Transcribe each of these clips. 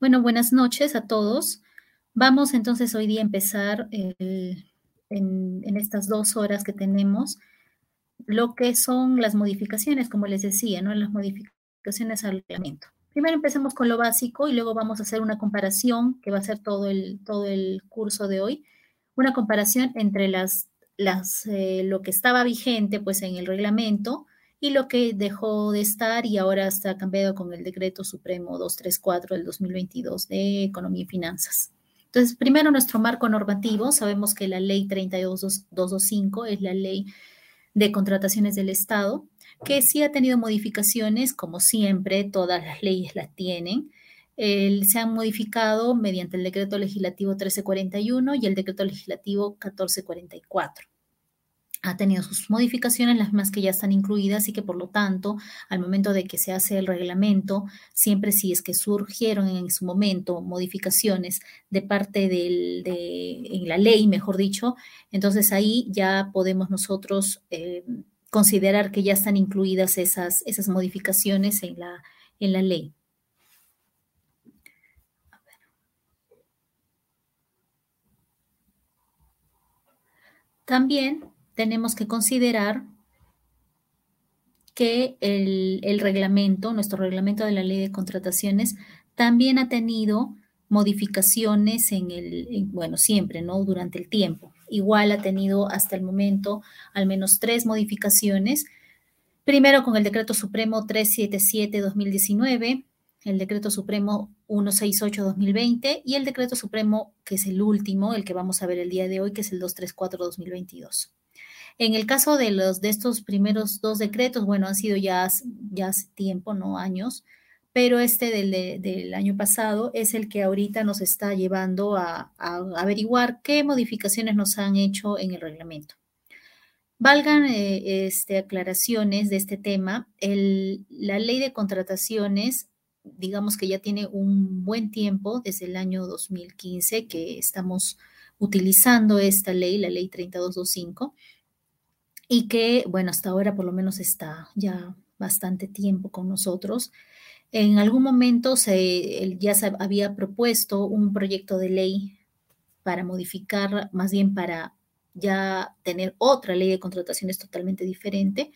Bueno, buenas noches a todos. Vamos entonces hoy día a empezar en, estas dos horas que tenemos lo que son las modificaciones, como les decía, ¿no? Las modificaciones al reglamento. Primero empecemos con lo básico y luego vamos a hacer una comparación, que va a ser todo el, todo el curso de hoy, una comparación entre las, las, eh, lo que estaba vigente pues en el reglamento y lo que dejó de estar y ahora está cambiado con el decreto supremo 234 del 2022 de Economía y Finanzas. Entonces, primero nuestro marco normativo, sabemos que la ley 32225 es la ley de contrataciones del Estado, que sí ha tenido modificaciones, como siempre, todas las leyes las tienen. se han modificado mediante el decreto legislativo 1341 y el decreto legislativo 1444 ha tenido sus modificaciones, las más que ya están incluidas y que por lo tanto, al momento de que se hace el reglamento, siempre si es que surgieron en su momento modificaciones de parte de en la ley, mejor dicho, entonces ahí ya podemos nosotros eh, considerar que ya están incluidas esas, esas modificaciones en la, en la ley. También tenemos que considerar que el, reglamento, nuestro reglamento de la ley de contrataciones, también ha tenido modificaciones en el, bueno, siempre, ¿no? Durante el tiempo. Igual ha tenido hasta el momento al menos tres modificaciones. Primero con el Decreto Supremo 377-2019, el Decreto Supremo 168-2020 y el Decreto Supremo, que es el último, el que vamos a ver el día de hoy, que es el 234-2022. En el caso de los de estos primeros dos decretos, bueno, han sido ya, ya hace tiempo, no años, pero este del, año pasado es el que ahorita nos está llevando a, averiguar qué modificaciones nos han hecho en el reglamento. Valgan eh, este, aclaraciones de este tema. la ley de contrataciones, digamos que ya tiene un buen tiempo, desde el año 2015, que estamos utilizando esta ley, la ley 3225 y que, bueno, hasta ahora por lo menos está ya bastante tiempo con nosotros. En algún momento se, ya se había propuesto un proyecto de ley para modificar, más bien para ya tener otra ley de contrataciones totalmente diferente,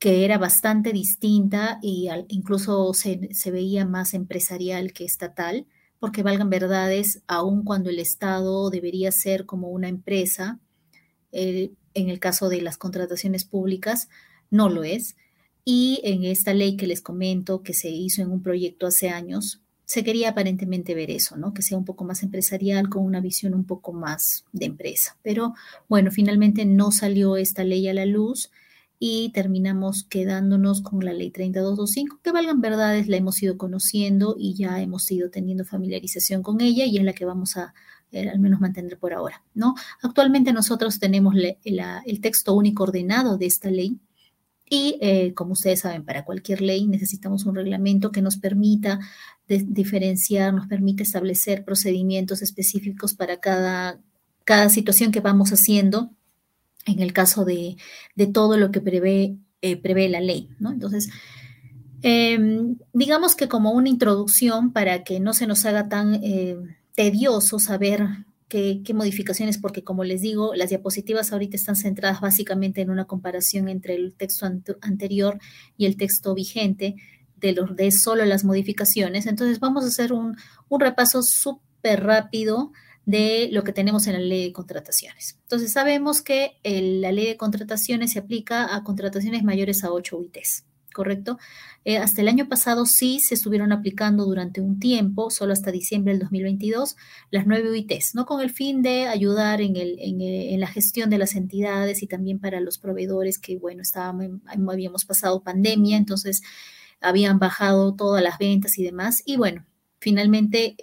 que era bastante distinta y incluso se, veía más empresarial que estatal, porque valgan verdades, aun cuando el Estado debería ser como una empresa, en el caso de las contrataciones públicas no lo es. Y en esta ley que les comento, que se hizo en un proyecto hace años, se quería aparentemente ver eso, ¿no? Que sea un poco más empresarial, con una visión un poco más de empresa. Pero bueno, finalmente no salió esta ley a la luz y terminamos quedándonos con la ley 3225, que valgan verdades, la hemos ido conociendo y ya hemos ido teniendo familiarización con ella y es la que vamos a eh, al menos mantener por ahora, ¿no? Actualmente nosotros tenemos el texto único ordenado de esta ley y, eh, como ustedes saben, para cualquier ley necesitamos un reglamento que nos permita diferenciar, nos permita establecer procedimientos específicos para cada, cada situación que vamos haciendo en el caso de, todo lo que prevé, eh, prevé la ley, ¿no? Entonces, em, digamos que como una introducción para que no se nos haga tan tedioso saber qué, modificaciones, porque como les digo, las diapositivas ahorita están centradas básicamente en una comparación entre el texto anterior y el texto vigente de, los, de solo las modificaciones. Entonces vamos a hacer un, repaso súper rápido de lo que tenemos en la ley de contrataciones. Entonces sabemos que la ley de contrataciones se aplica a contrataciones mayores a 8 UITs. ¿Correcto? Eh, hasta el año pasado sí se estuvieron aplicando durante un tiempo, solo hasta diciembre del 2022, las nueve UITs, ¿no? Con el fin de ayudar en, el, en, la gestión de las entidades y también para los proveedores que, bueno, estábamos, habíamos pasado pandemia, entonces habían bajado todas las ventas y demás. Y bueno, finalmente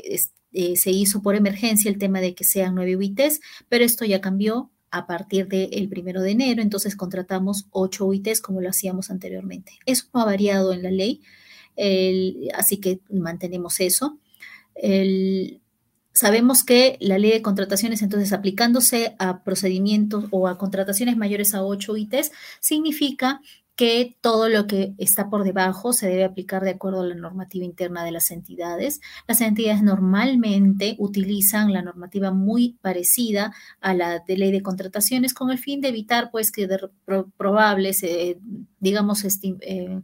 eh, se hizo por emergencia el tema de que sean nueve UITs, pero esto ya cambió a partir del primero de enero, entonces contratamos ocho UITs como lo hacíamos anteriormente. Eso no ha variado en la ley, así que mantenemos eso. sabemos que la ley de contrataciones, entonces, aplicándose a procedimientos o a contrataciones mayores a ocho UITs, significa que todo lo que está por debajo se debe aplicar de acuerdo a la normativa interna de las entidades. Las entidades normalmente utilizan la normativa muy parecida a la de ley de contrataciones con el fin de evitar pues que de probables, eh, digamos, eh,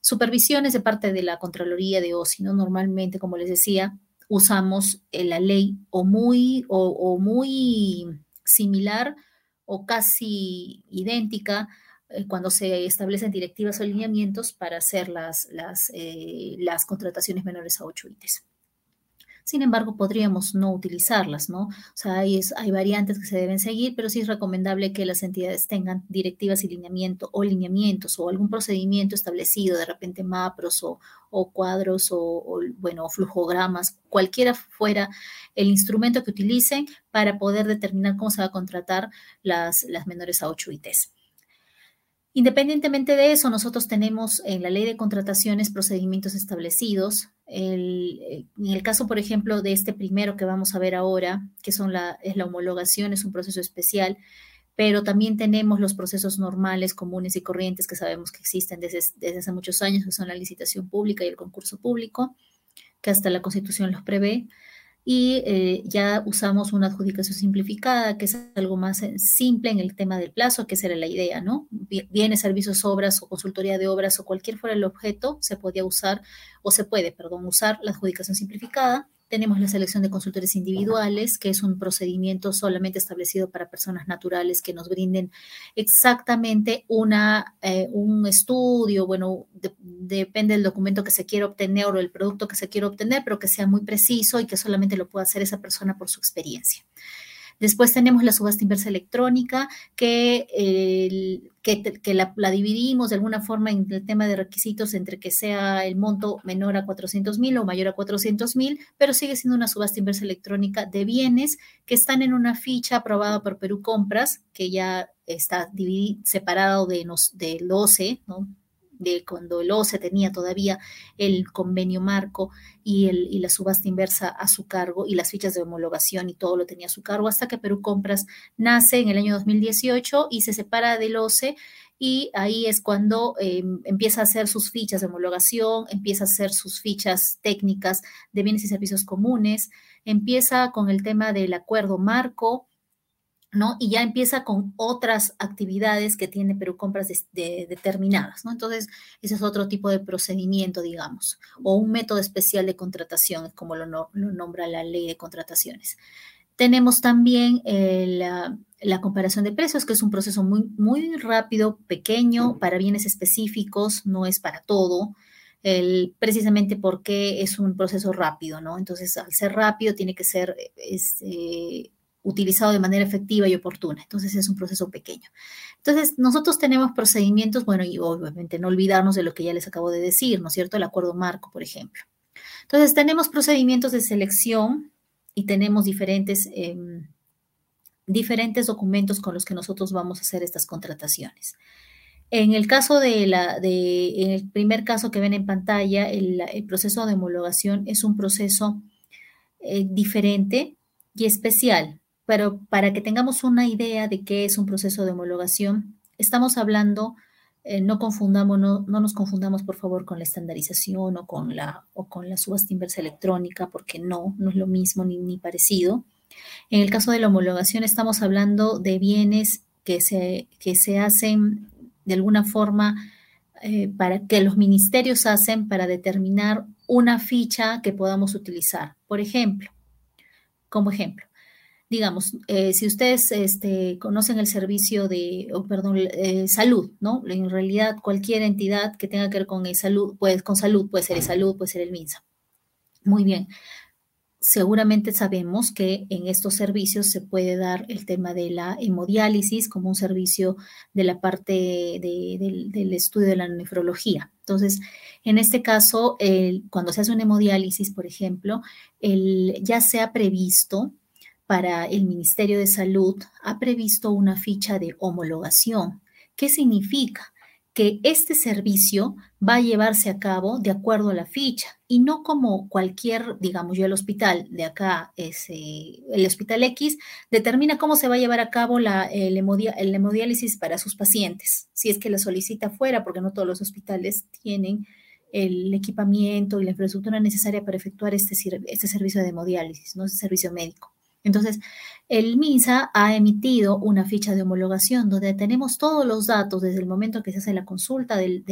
supervisiones de parte de la Contraloría de OSI, ¿no? Normalmente, como les decía, usamos eh, la ley o muy, o muy similar o casi idéntica cuando se establecen directivas o lineamientos para hacer las, las, eh, las contrataciones menores a 8 ITES. Sin embargo, podríamos no utilizarlas, ¿no? O sea, hay, hay variantes que se deben seguir, pero sí es recomendable que las entidades tengan directivas y lineamiento o lineamientos o algún procedimiento establecido, de repente MAPROS o, o cuadros o, bueno, flujogramas, cualquiera fuera el instrumento que utilicen para poder determinar cómo se va a contratar las, las menores a 8 ITs. Independientemente de eso, nosotros tenemos en la ley de contrataciones procedimientos establecidos. en el caso, por ejemplo, de este primero que vamos a ver ahora, que son la, es la homologación, es un proceso especial, pero también tenemos los procesos normales, comunes y corrientes que sabemos que existen desde, desde hace muchos años, que son la licitación pública y el concurso público, que hasta la Constitución los prevé y eh, ya usamos una adjudicación simplificada, que es algo más eh, simple en el tema del plazo, que esa era la idea, ¿no? Bienes, servicios, obras o consultoría de obras o cualquier fuera el objeto, se podía usar, o se puede, perdón, usar la adjudicación simplificada tenemos la selección de consultores individuales, que es un procedimiento solamente establecido para personas naturales que nos brinden exactamente una, eh, un estudio, bueno, depende del documento que se quiera obtener o el producto que se quiera obtener, pero que sea muy preciso y que solamente lo pueda hacer esa persona por su experiencia. Después tenemos la subasta inversa electrónica, que, que, la, dividimos de alguna forma en el tema de requisitos entre que sea el monto menor a 400 mil o mayor a 400 mil, pero sigue siendo una subasta inversa electrónica de bienes que están en una ficha aprobada por Perú Compras, que ya está separado de, del OCE, ¿no? De cuando el OCE tenía todavía el convenio marco y, el, y la subasta inversa a su cargo y las fichas de homologación y todo lo tenía a su cargo, hasta que Perú Compras nace en el año 2018 y se separa del OCE y ahí es cuando em, empieza a hacer sus fichas de homologación, empieza a hacer sus fichas técnicas de bienes y servicios comunes, empieza con el tema del acuerdo marco, ¿no? Y ya empieza con otras actividades que tiene Perú Compras determinadas, ¿no? Entonces, ese es otro tipo de procedimiento, digamos, o un método especial de contratación, como lo, nombra la ley de contrataciones. Tenemos también eh, la, comparación de precios, que es un proceso muy, muy rápido, pequeño, para bienes específicos, no es para todo. El, precisamente porque es un proceso rápido, ¿no? Entonces, al ser rápido, tiene que ser es, eh, utilizado de manera efectiva y oportuna. Entonces es un proceso pequeño. Entonces nosotros tenemos procedimientos, bueno, y obviamente no olvidarnos de lo que ya les acabo de decir, ¿no es cierto? El acuerdo marco, por ejemplo. Entonces tenemos procedimientos de selección y tenemos diferentes, em, diferentes documentos con los que nosotros vamos a hacer estas contrataciones. En el caso de la, de, en el primer caso que ven en pantalla, el, proceso de homologación es un proceso eh, diferente y especial pero para que tengamos una idea de qué es un proceso de homologación, estamos hablando, eh, no confundamos, no, nos confundamos por favor con la estandarización o con la, subasta inversa electrónica, porque no, no es lo mismo ni, parecido. En el caso de la homologación estamos hablando de bienes que se, que se hacen de alguna forma eh, para que los ministerios hacen para determinar una ficha que podamos utilizar. Por ejemplo, como ejemplo, digamos, eh, si ustedes este, conocen el servicio de, perdón, eh, salud, ¿no? En realidad cualquier entidad que tenga que ver con salud, pues con salud, puede ser el salud, puede ser el MINSA. Muy bien. Seguramente sabemos que en estos servicios se puede dar el tema de la hemodiálisis como un servicio de la parte del, estudio de la nefrología. Entonces, en este caso, cuando se hace una hemodiálisis, por ejemplo, el, ya se ha previsto para el Ministerio de Salud ha previsto una ficha de homologación. ¿Qué significa? que este servicio va a llevarse a cabo de acuerdo a la ficha y no como cualquier, digamos yo, el hospital de acá, es, el hospital X, determina cómo se va a llevar a cabo la, el, hemodiálisis para sus pacientes, si es que la solicita fuera, porque no todos los hospitales tienen el equipamiento y la infraestructura necesaria para efectuar este, este servicio de hemodiálisis, ¿no? Ese servicio médico. Entonces, el MINSA ha emitido una ficha de homologación donde tenemos todos los datos desde el momento que se hace la consulta del,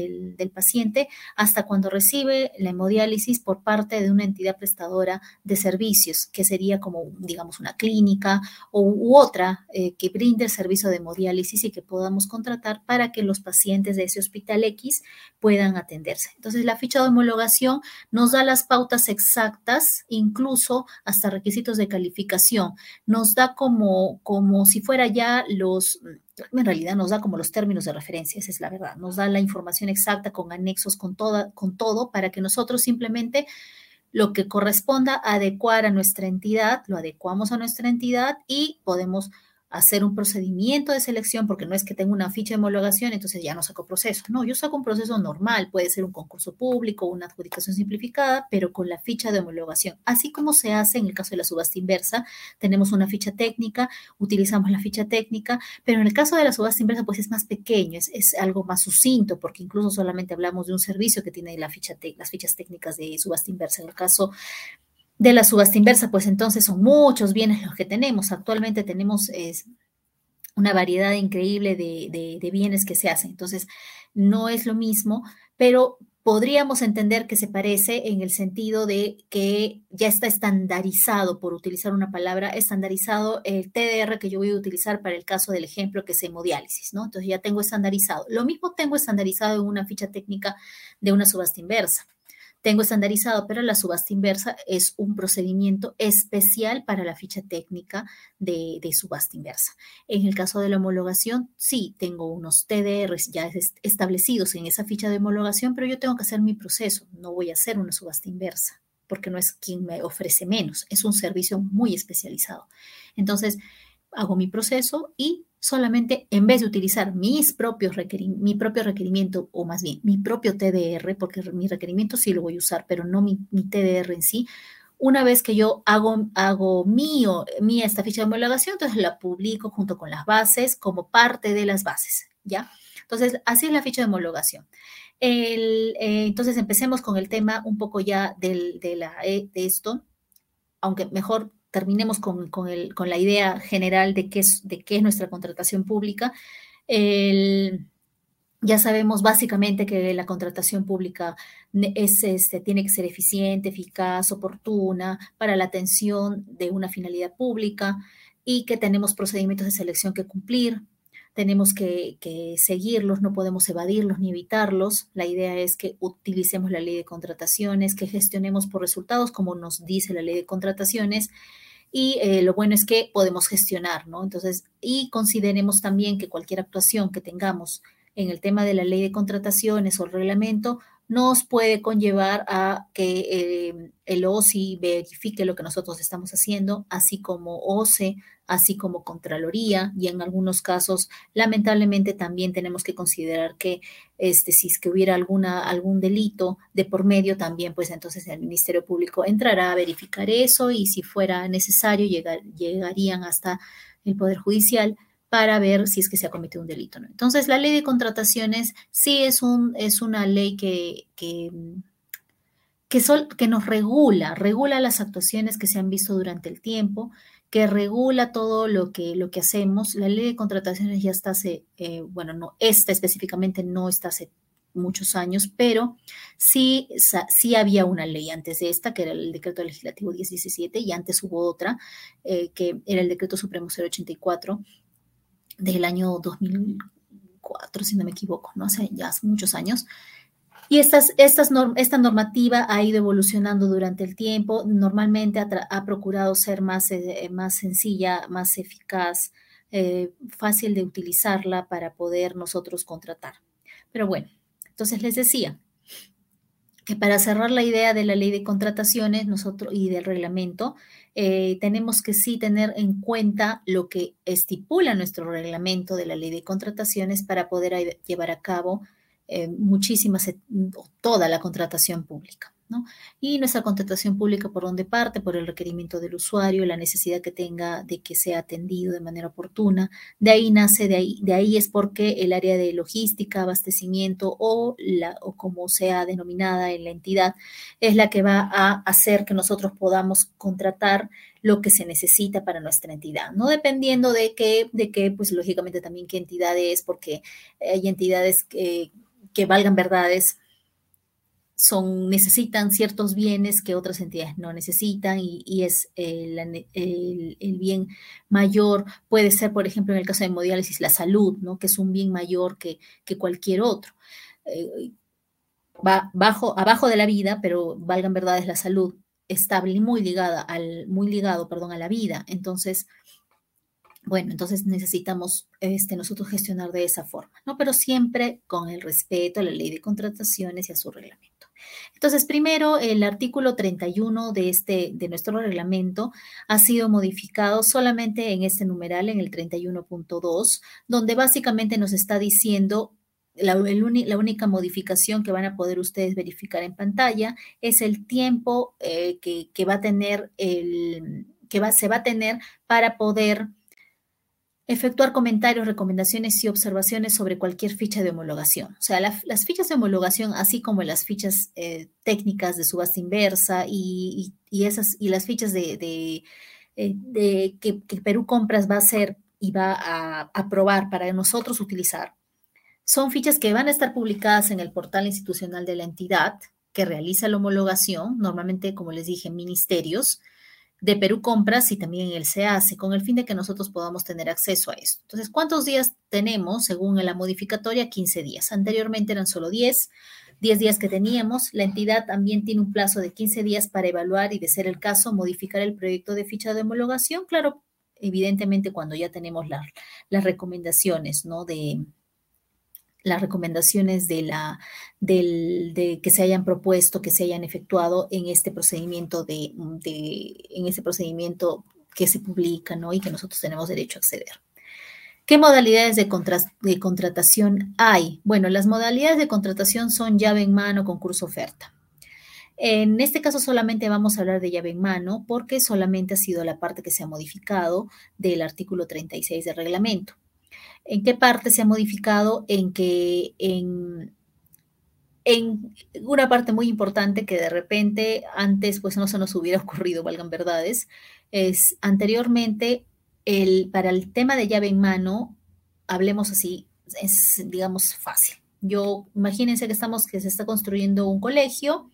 paciente hasta cuando recibe la hemodiálisis por parte de una entidad prestadora de servicios, que sería como, digamos, una clínica u otra eh, que brinde el servicio de hemodiálisis y que podamos contratar para que los pacientes de ese hospital X puedan atenderse. Entonces, la ficha de homologación nos da las pautas exactas, incluso hasta requisitos de calificación. Nos da como, como si fuera ya los, en realidad nos da como los términos de referencia, esa es la verdad, nos da la información exacta con anexos, con, toda, con todo, para que nosotros simplemente lo que corresponda adecuar a nuestra entidad, lo adecuamos a nuestra entidad y podemos hacer un procedimiento de selección, porque no es que tenga una ficha de homologación, entonces ya no saco proceso. No, yo saco un proceso normal, puede ser un concurso público, una adjudicación simplificada, pero con la ficha de homologación. Así como se hace en el caso de la subasta inversa, tenemos una ficha técnica, utilizamos la ficha técnica, pero en el caso de la subasta inversa, pues es más pequeño, es, es algo más sucinto, porque incluso solamente hablamos de un servicio que tiene la ficha las fichas técnicas de subasta inversa. En el caso de la subasta inversa, pues entonces son muchos bienes los que tenemos. Actualmente tenemos una variedad increíble de, bienes que se hacen. Entonces, no es lo mismo, pero podríamos entender que se parece en el sentido de que ya está estandarizado, por utilizar una palabra, estandarizado el TDR que yo voy a utilizar para el caso del ejemplo que es hemodiálisis, ¿no? Entonces ya tengo estandarizado. Lo mismo tengo estandarizado en una ficha técnica de una subasta inversa tengo estandarizado, pero la subasta inversa es un procedimiento especial para la ficha técnica de, subasta inversa. En el caso de la homologación, sí, tengo unos TDRs ya establecidos en esa ficha de homologación, pero yo tengo que hacer mi proceso, no voy a hacer una subasta inversa porque no es quien me ofrece menos, es un servicio muy especializado. Entonces, hago mi proceso y solamente en vez de utilizar mis propios mi propio requerimiento, o más bien mi propio TDR, porque mi requerimiento sí lo voy a usar, pero no mi, TDR en sí, una vez que yo hago, hago mío, mía esta ficha de homologación, entonces la publico junto con las bases como parte de las bases, ¿ya? Entonces, así es la ficha de homologación. El, eh, entonces, empecemos con el tema un poco ya del, de, la, eh, de esto, aunque mejor terminemos con, la idea general de qué es, de qué es nuestra contratación pública. ya sabemos básicamente que la contratación pública es, este, tiene que ser eficiente, eficaz, oportuna para la atención de una finalidad pública y que tenemos procedimientos de selección que cumplir, tenemos que, seguirlos, no podemos evadirlos ni evitarlos. La idea es que utilicemos la ley de contrataciones, que gestionemos por resultados, como nos dice la ley de contrataciones. Y eh, lo bueno es que podemos gestionar, ¿no? Entonces, y consideremos también que cualquier actuación que tengamos en el tema de la ley de contrataciones o el reglamento nos puede conllevar a que eh, el OSI verifique lo que nosotros estamos haciendo, así como OCE, así como Contraloría, y en algunos casos, lamentablemente, también tenemos que considerar que este, si es que hubiera alguna, algún delito de por medio, también, pues entonces el Ministerio Público entrará a verificar eso y si fuera necesario, llegarían hasta el Poder Judicial para ver si es que se ha cometido un delito. ¿no? Entonces, la ley de contrataciones sí es, un, es una ley que, que, que, que nos regula, regula las actuaciones que se han visto durante el tiempo, que regula todo lo que, lo que hacemos. La ley de contrataciones ya está hace, eh, bueno, no, esta específicamente no está hace muchos años, pero sí, sí había una ley antes de esta, que era el decreto legislativo 1017, y antes hubo otra, eh, que era el decreto supremo 084, del año 2004, si no me equivoco, ¿no? Hace ya muchos años. Y estas, estas esta normativa ha ido evolucionando durante el tiempo. Normalmente ha, procurado ser más, eh, más sencilla, más eficaz, eh, fácil de utilizarla para poder nosotros contratar. Pero bueno, entonces les decía que para cerrar la idea de la ley de contrataciones nosotros, y del reglamento, eh, tenemos que sí tener en cuenta lo que estipula nuestro reglamento de la ley de contrataciones para poder llevar a cabo eh, muchísimas, toda la contratación pública. Y nuestra contratación pública, ¿por dónde parte? Por el requerimiento del usuario, la necesidad que tenga de que sea atendido de manera oportuna. De ahí nace, de ahí, de ahí es porque el área de logística, abastecimiento o, la, o como sea denominada en la entidad, es la que va a hacer que nosotros podamos contratar lo que se necesita para nuestra entidad, no dependiendo de qué, de qué, pues lógicamente también qué entidad es, porque hay entidades que, que valgan verdades son, necesitan ciertos bienes que otras entidades no necesitan y, es el, el, bien mayor, puede ser, por ejemplo, en el caso de hemodiálisis, la salud, ¿no? que es un bien mayor que, que cualquier otro. Eh, va bajo, abajo de la vida, pero valgan verdades, la salud y muy ligada al, muy ligado, perdón, a la vida. Entonces, bueno, entonces necesitamos este, nosotros gestionar de esa forma, ¿no? Pero siempre con el respeto a la ley de contrataciones y a su reglamento. Entonces, primero, el artículo 31 de, este, de nuestro reglamento ha sido modificado solamente en este numeral, en el 31.2, donde básicamente nos está diciendo la, única modificación que van a poder ustedes verificar en pantalla es el tiempo eh, que, que, va a tener el que va, se va a tener para poder efectuar comentarios, recomendaciones y observaciones sobre cualquier ficha de homologación. O sea, las fichas de homologación, así como las fichas eh, técnicas de subasta inversa y, esas, y las fichas de, eh, que, Perú Compras va a hacer y va a aprobar para nosotros utilizar, son fichas que van a estar publicadas en el portal institucional de la entidad que realiza la homologación, normalmente, como les dije, ministerios, de Perú Compras y también el SEACE, con el fin de que nosotros podamos tener acceso a esto. Entonces, ¿cuántos días tenemos según la modificatoria? 15 días. Anteriormente eran solo 10, 10 días que teníamos. La entidad también tiene un plazo de 15 días para evaluar y, de ser el caso, modificar el proyecto de ficha de homologación. Claro, evidentemente cuando ya tenemos las recomendaciones, ¿no? De, las recomendaciones de, la, del, de que se hayan propuesto, que se hayan efectuado en este procedimiento de, en este procedimiento que se publica, ¿no? Y que nosotros tenemos derecho a acceder. ¿Qué modalidades de, de contratación hay? Bueno, las modalidades de contratación son llave en mano, concurso oferta. En este caso solamente vamos a hablar de llave en mano porque solamente ha sido la parte que se ha modificado del artículo 36 del reglamento. ¿En qué parte se ha modificado? En que en, en una parte muy importante que de repente antes pues no se nos hubiera ocurrido, valgan verdades, es anteriormente el, para el tema de llave en mano, hablemos así, es digamos fácil. Yo imagínense que estamos que se está construyendo un colegio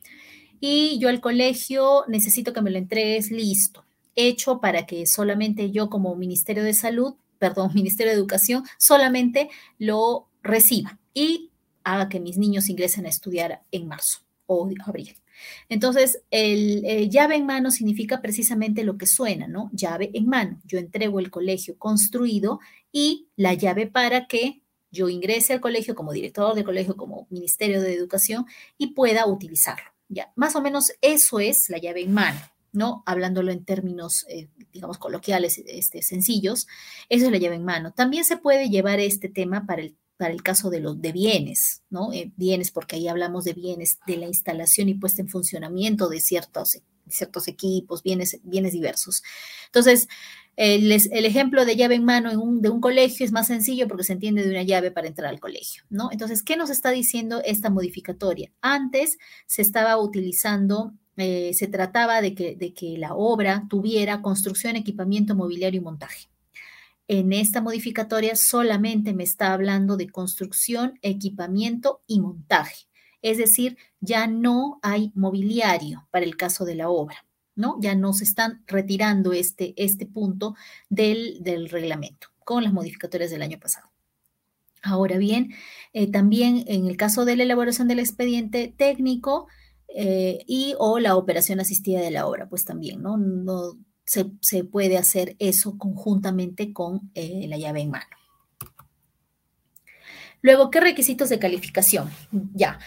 y yo el colegio necesito que me lo entregues listo, hecho para que solamente yo como Ministerio de Salud perdón, Ministerio de Educación solamente lo reciba y haga que mis niños ingresen a estudiar en marzo o abril. Entonces, el, llave en mano significa precisamente lo que suena, ¿no? Llave en mano. Yo entrego el colegio construido y la llave para que yo ingrese al colegio como director de colegio, como Ministerio de Educación y pueda utilizarlo. Ya, más o menos eso es la llave en mano. ¿No? Hablándolo en términos, eh, digamos, coloquiales, este, sencillos, eso es la llave en mano. También se puede llevar este tema para el, para el caso de los de bienes, ¿no? Eh, bienes, porque ahí hablamos de bienes, de la instalación y puesta en funcionamiento de ciertos, ciertos equipos, bienes, bienes diversos. Entonces, el, el, ejemplo de llave en mano de un colegio es más sencillo porque se entiende de una llave para entrar al colegio, ¿no? Entonces, ¿qué nos está diciendo esta modificatoria? Antes se estaba utilizando eh, se trataba de que, la obra tuviera construcción, equipamiento, mobiliario y montaje. En esta modificatoria solamente me está hablando de construcción, equipamiento y montaje. Es decir, ya no hay mobiliario para el caso de la obra, ¿no? Ya no se están retirando este, este punto del, del reglamento con las modificatorias del año pasado. Ahora bien, eh, también en el caso de la elaboración del expediente técnico, eh, y o la operación asistida de la obra, pues también, ¿no? no se, puede hacer eso conjuntamente con eh, la llave en mano. Luego, ¿qué requisitos de calificación? Ya.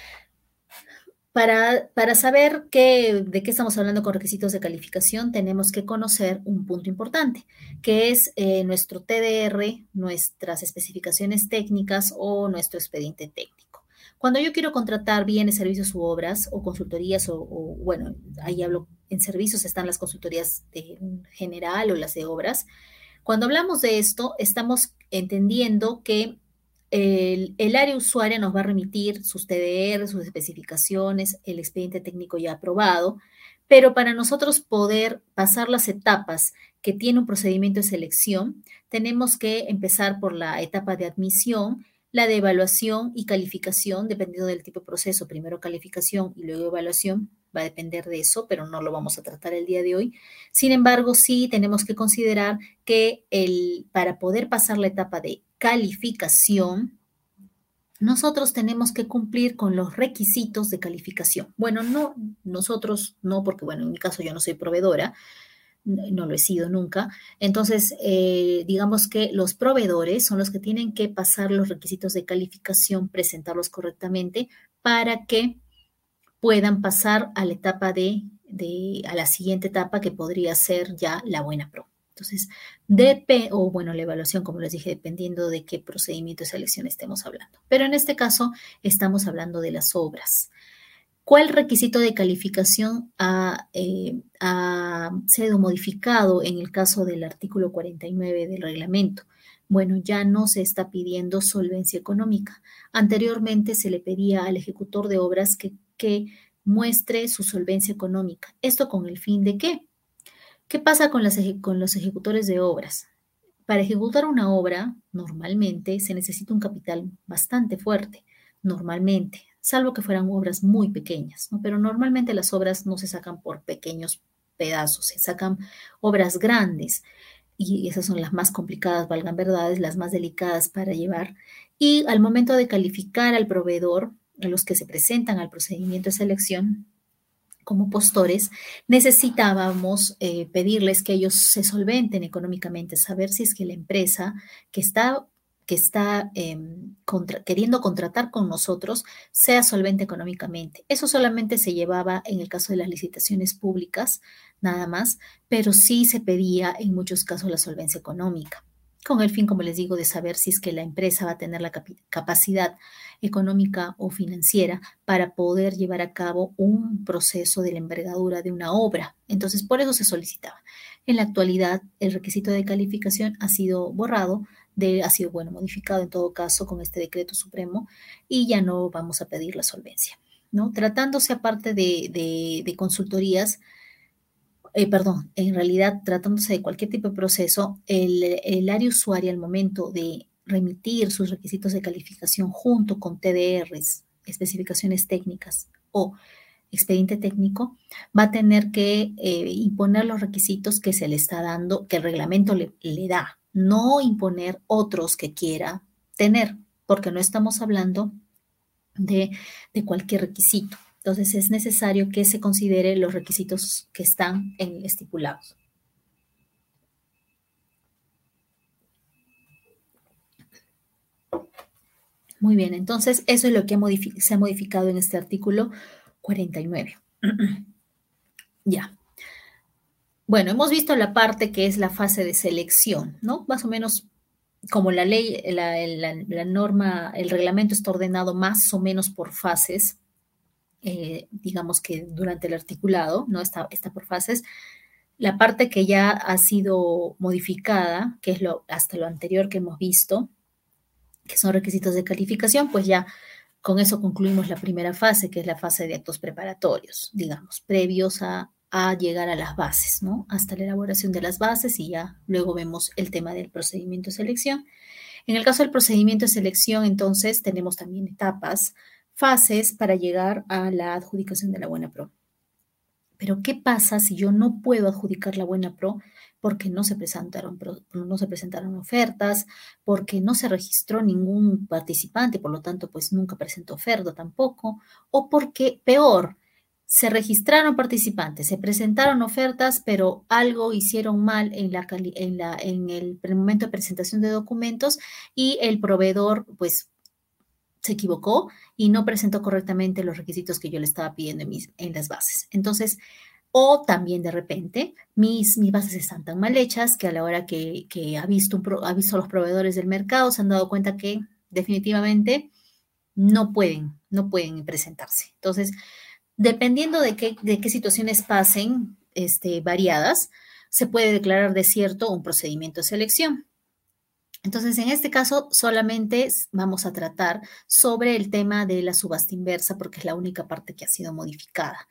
Para, para saber de qué estamos hablando con requisitos de calificación, tenemos que conocer un punto importante, que es eh, nuestro TDR, nuestras especificaciones técnicas o nuestro expediente técnico. Cuando yo quiero contratar bienes, servicios u obras o consultorías o, bueno, ahí hablo en servicios están las consultorías de general o las de obras. Cuando hablamos de esto, estamos entendiendo que el, el, área usuaria nos va a remitir sus TDR, sus especificaciones, el expediente técnico ya aprobado, pero para nosotros poder pasar las etapas que tiene un procedimiento de selección, tenemos que empezar por la etapa de admisión, la de evaluación y calificación, dependiendo del tipo de proceso, primero calificación y luego evaluación, va a depender de eso, pero no lo vamos a tratar el día de hoy. Sin embargo, sí tenemos que considerar que el, para poder pasar la etapa de calificación, nosotros tenemos que cumplir con los requisitos de calificación. Bueno, no, nosotros no, porque bueno, en mi caso yo no soy proveedora, no lo he sido nunca. Entonces, eh, digamos que los proveedores son los que tienen que pasar los requisitos de calificación, presentarlos correctamente para que puedan pasar a la etapa de, de a la siguiente etapa que podría ser ya la buena pro. Entonces, DP, o bueno, la evaluación, como les dije, dependiendo de qué procedimiento de selección estemos hablando. Pero en este caso, estamos hablando de las obras. ¿Cuál requisito de calificación ha, eh, ha sido modificado en el caso del artículo 49 del reglamento? Bueno, ya no se está pidiendo solvencia económica. Anteriormente se le pedía al ejecutor de obras que, que muestre su solvencia económica. ¿Esto con el fin de qué? ¿Qué pasa con los ejecutores de obras? Para ejecutar una obra, normalmente se necesita un capital bastante fuerte, normalmente, salvo que fueran obras muy pequeñas, pero normalmente las obras no se sacan por pequeños pedazos, se sacan obras grandes y esas son las más complicadas, valgan verdades, las más delicadas para llevar. Y al momento de calificar al proveedor, los que se presentan al procedimiento de selección, como postores, necesitábamos eh, pedirles que ellos se solventen económicamente, saber si es que la empresa que está, que está em, queriendo contratar con nosotros sea solvente económicamente. Eso solamente se llevaba en el caso de las licitaciones públicas, nada más, pero sí se pedía en muchos casos la solvencia económica con el fin, como les digo, de saber si es que la empresa va a tener la capacidad económica o financiera para poder llevar a cabo un proceso de la envergadura de una obra. Entonces, por eso se solicitaba. En la actualidad, el requisito de calificación ha sido borrado, de, ha sido, bueno, modificado en todo caso con este decreto supremo y ya no vamos a pedir la solvencia. ¿no? Tratándose aparte de, consultorías, eh, perdón, en realidad tratándose de cualquier tipo de proceso, el, área usuaria al momento de remitir sus requisitos de calificación junto con TDRs, especificaciones técnicas o expediente técnico, va a tener que eh, imponer los requisitos que se le está dando, que el reglamento le da, no imponer otros que quiera tener, porque no estamos hablando de, de cualquier requisito. Entonces es necesario que se considere los requisitos que están estipulados. Muy bien, entonces eso es lo que se ha modificado en este artículo 49. ya. Bueno, hemos visto la parte que es la fase de selección, ¿no? Más o menos como la ley, la norma, el reglamento está ordenado más o menos por fases eh, digamos que durante el articulado, ¿no? Está, está por fases. La parte que ya ha sido modificada, que es lo, hasta lo anterior que hemos visto, que son requisitos de calificación, pues ya con eso concluimos la primera fase, que es la fase de actos preparatorios, digamos, previos a, a llegar a las bases, ¿no? Hasta la elaboración de las bases y ya luego vemos el tema del procedimiento de selección. En el caso del procedimiento de selección, entonces, tenemos también etapas fases para llegar a la adjudicación de la buena pro. Pero ¿qué pasa si yo no puedo adjudicar la buena pro porque no se presentaron, no se presentaron ofertas, porque no se registró ningún participante, por lo tanto, pues nunca presentó oferta tampoco, o porque, peor, se registraron participantes, se presentaron ofertas, pero algo hicieron mal en, el momento de presentación de documentos y el proveedor, pues se equivocó y no presentó correctamente los requisitos que yo le estaba pidiendo en, mis, en las bases. Entonces, o también de repente, mis, mis bases están tan mal hechas que a la hora que, ha, visto ha visto los proveedores del mercado se han dado cuenta que definitivamente no pueden, no pueden presentarse. Entonces, dependiendo de qué, de qué situaciones pasen este, variadas, se puede declarar desierto un procedimiento de selección. Entonces, en este caso, solamente vamos a tratar sobre el tema de la subasta inversa, porque es la única parte que ha sido modificada.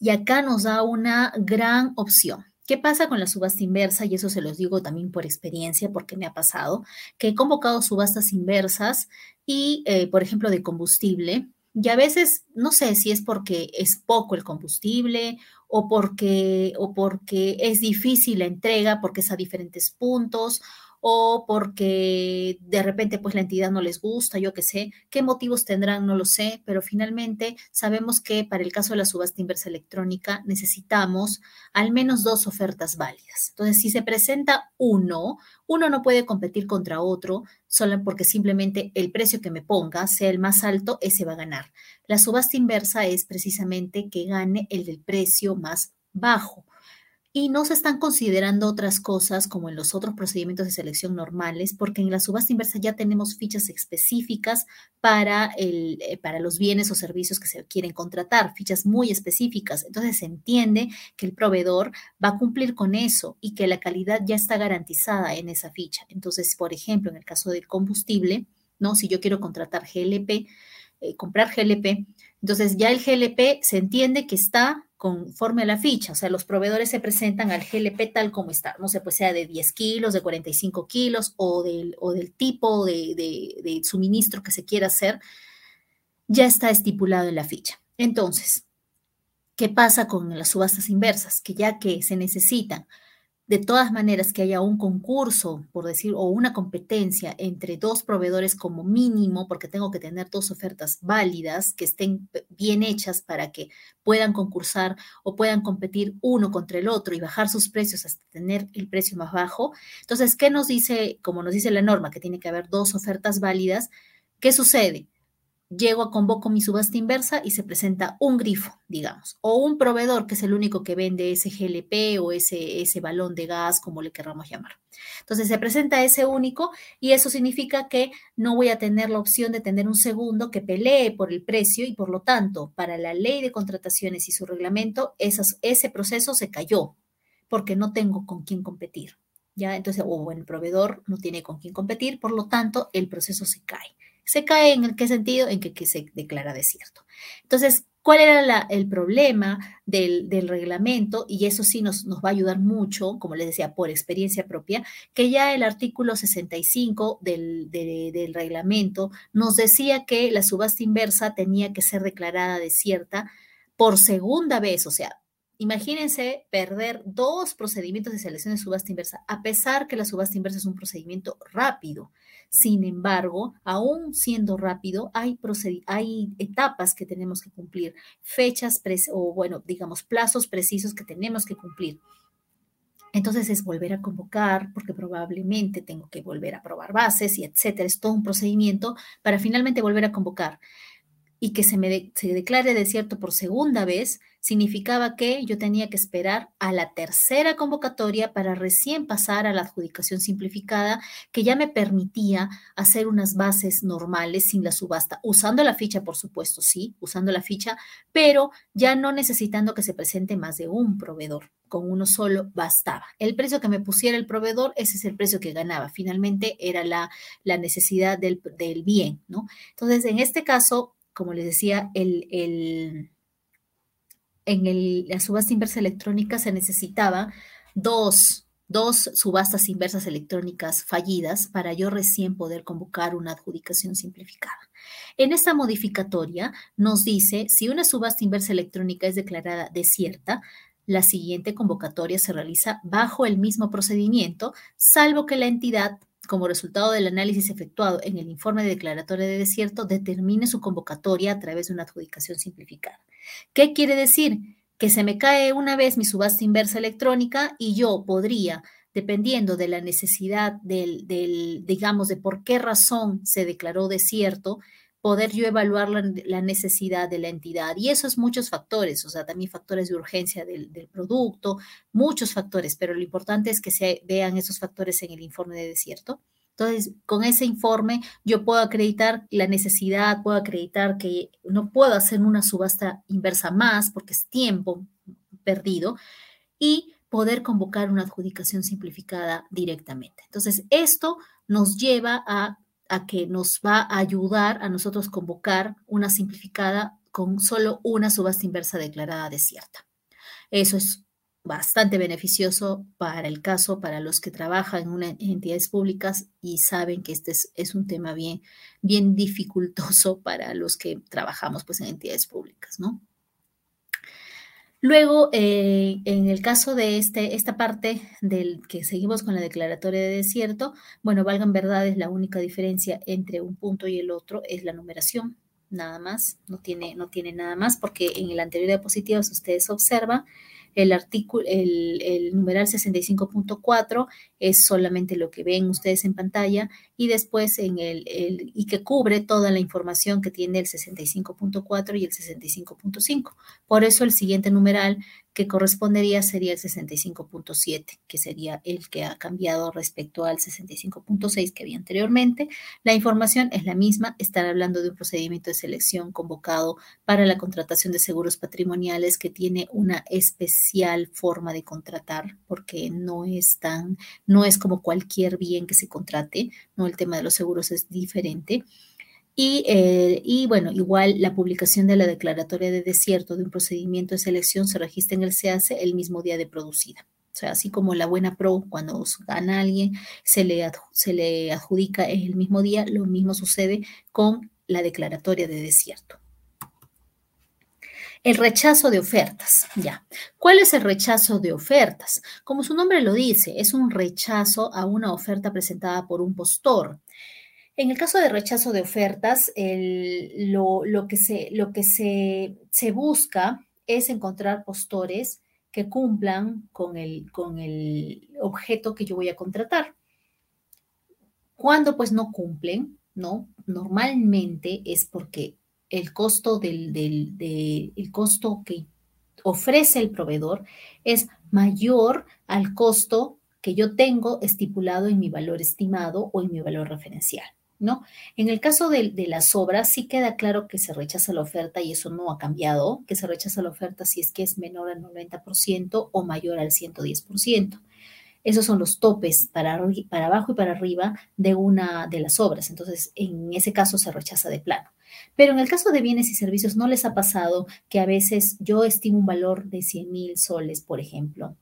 Y acá nos da una gran opción. ¿Qué pasa con la subasta inversa? Y eso se los digo también por experiencia, porque me ha pasado, que he convocado subastas inversas y, eh, por ejemplo, de combustible, y a veces, no sé si es porque es poco el combustible o porque, o porque es difícil la entrega, porque es a diferentes puntos o porque de repente pues la entidad no les gusta, yo qué sé, qué motivos tendrán, no lo sé, pero finalmente sabemos que para el caso de la subasta inversa electrónica necesitamos al menos dos ofertas válidas. Entonces, si se presenta uno, uno no puede competir contra otro solo porque simplemente el precio que me ponga sea el más alto, ese va a ganar. La subasta inversa es precisamente que gane el del precio más bajo y no se están considerando otras cosas como en los otros procedimientos de selección normales, porque en la subasta inversa ya tenemos fichas específicas para, el, eh, para los bienes o servicios que se quieren contratar, fichas muy específicas. Entonces se entiende que el proveedor va a cumplir con eso y que la calidad ya está garantizada en esa ficha. Entonces, por ejemplo, en el caso del combustible, ¿no? Si yo quiero contratar GLP, eh, comprar GLP, entonces ya el GLP se entiende que está conforme a la ficha, o sea, los proveedores se presentan al GLP tal como está, no sé, pues sea de 10 kilos, de 45 kilos o del, o del tipo de, de suministro que se quiera hacer, ya está estipulado en la ficha. Entonces, ¿qué pasa con las subastas inversas? Que ya que se necesitan de todas maneras que haya un concurso, por decir, o una competencia entre dos proveedores como mínimo, porque tengo que tener dos ofertas válidas que estén bien hechas para que puedan concursar o puedan competir uno contra el otro y bajar sus precios hasta tener el precio más bajo. Entonces, ¿qué nos dice, como nos dice la norma, que tiene que haber dos ofertas válidas? ¿Qué sucede? Llego a convoco mi subasta inversa y se presenta un grifo, digamos, o un proveedor que es el único que vende ese GLP o ese, ese balón de gas, como le querramos llamar. Entonces se presenta ese único y eso significa que no voy a tener la opción de tener un segundo que pelee por el precio y por lo tanto, para la ley de contrataciones y su reglamento, ese proceso se cayó porque no tengo con quién competir. ¿ya? Entonces, o el proveedor no tiene con quién competir, por lo tanto, el proceso se cae. ¿Se cae en el qué sentido? En que, se declara desierto. Entonces, ¿cuál era el problema del, reglamento? Y eso sí nos, va a ayudar mucho, como les decía, por experiencia propia, que ya el artículo 65 del, del reglamento nos decía que la subasta inversa tenía que ser declarada desierta por segunda vez, o sea, Imagínense perder dos procedimientos de selección de subasta inversa, a pesar que la subasta inversa es un procedimiento rápido. Sin embargo, aún siendo rápido, hay, hay etapas que tenemos que cumplir, fechas o, bueno, digamos, plazos precisos que tenemos que cumplir. Entonces es volver a convocar, porque probablemente tengo que volver a probar bases y etcétera. Es todo un procedimiento para finalmente volver a convocar y que se me se declare desierto por segunda vez, significaba que yo tenía que esperar a la tercera convocatoria para recién pasar a la adjudicación simplificada, que ya me permitía hacer unas bases normales sin la subasta, usando la ficha, por supuesto, sí, usando la ficha, pero ya no necesitando que se presente más de un proveedor. Con uno solo bastaba. El precio que me pusiera el proveedor, ese es el precio que ganaba. Finalmente era la, la necesidad del, del bien, ¿no? Entonces, en este caso, como les decía, el, en la subasta inversa electrónica se necesitaba dos, dos subastas inversas electrónicas fallidas para yo recién poder convocar una adjudicación simplificada. En esta modificatoria nos dice, si una subasta inversa electrónica es declarada desierta, la siguiente convocatoria se realiza bajo el mismo procedimiento, salvo que la entidad como resultado del análisis efectuado en el informe de declaratoria de desierto, determine su convocatoria a través de una adjudicación simplificada. ¿Qué quiere decir? Que se me cae una vez mi subasta inversa electrónica y yo podría, dependiendo de la necesidad del, del digamos, de por qué razón se declaró desierto, poder yo evaluar la, necesidad de la entidad. Y eso es muchos factores, o sea, también factores de urgencia del, producto, muchos factores, pero lo importante es que se vean esos factores en el informe de desierto. Entonces, con ese informe yo puedo acreditar la necesidad, puedo acreditar que no puedo hacer una subasta inversa más porque es tiempo perdido y poder convocar una adjudicación simplificada directamente. Entonces, esto nos lleva a, a que nos va a ayudar a nosotros convocar una simplificada con solo una subasta inversa declarada desierta. Eso es bastante beneficioso para el caso, para los que trabajan en, entidades públicas y saben que este es, un tema bien, bien dificultoso para los que trabajamos pues, en entidades públicas, ¿no? Luego, eh, en el caso de este, esta parte del que seguimos con la declaratoria de desierto, bueno, valgan verdades, la única diferencia entre un punto y el otro es la numeración, nada más, no tiene, no tiene nada más, porque en el anterior diapositiva, si ustedes observan, el artículo, el, el numeral 65.4 es solamente lo que ven ustedes en pantalla y después en el, y que cubre toda la información que tiene el 65.4 y el 65.5. Por eso el siguiente numeral que correspondería sería el 65.7, que sería el que ha cambiado respecto al 65.6 que había anteriormente. La información es la misma, estar hablando de un procedimiento de selección convocado para la contratación de seguros patrimoniales que tiene una especial forma de contratar, porque no es tan, no es como cualquier bien que se contrate, no el tema de los seguros es diferente. Eh, y, bueno, igual la publicación de la declaratoria de desierto de un procedimiento de selección se registra en el SEACE el mismo día de producida. O sea, así como la buena pro, cuando gana alguien, se le, se le adjudica el mismo día, lo mismo sucede con la declaratoria de desierto. El rechazo de ofertas, ya. ¿Cuál es el rechazo de ofertas? Como su nombre lo dice, es un rechazo a una oferta presentada por un postor. En el caso de rechazo de ofertas, lo, que, se, busca es encontrar postores que cumplan con el, con el objeto que yo voy a contratar. Cuando pues no cumplen, ¿no? Normalmente es porque el costo, del, del, el costo que ofrece el proveedor es mayor al costo que yo tengo estipulado en mi valor estimado o en mi valor referencial. ¿no? En el caso de, las obras, sí queda claro que se rechaza la oferta y eso no ha cambiado, que se rechaza la oferta si es que es menor al 90% o mayor al 110%. Esos son los topes para, abajo y para arriba de una de las obras. Entonces, en ese caso se rechaza de plano. Pero en el caso de bienes y servicios, ¿no les ha pasado que a veces yo estimo un valor de 100 mil soles, por ejemplo,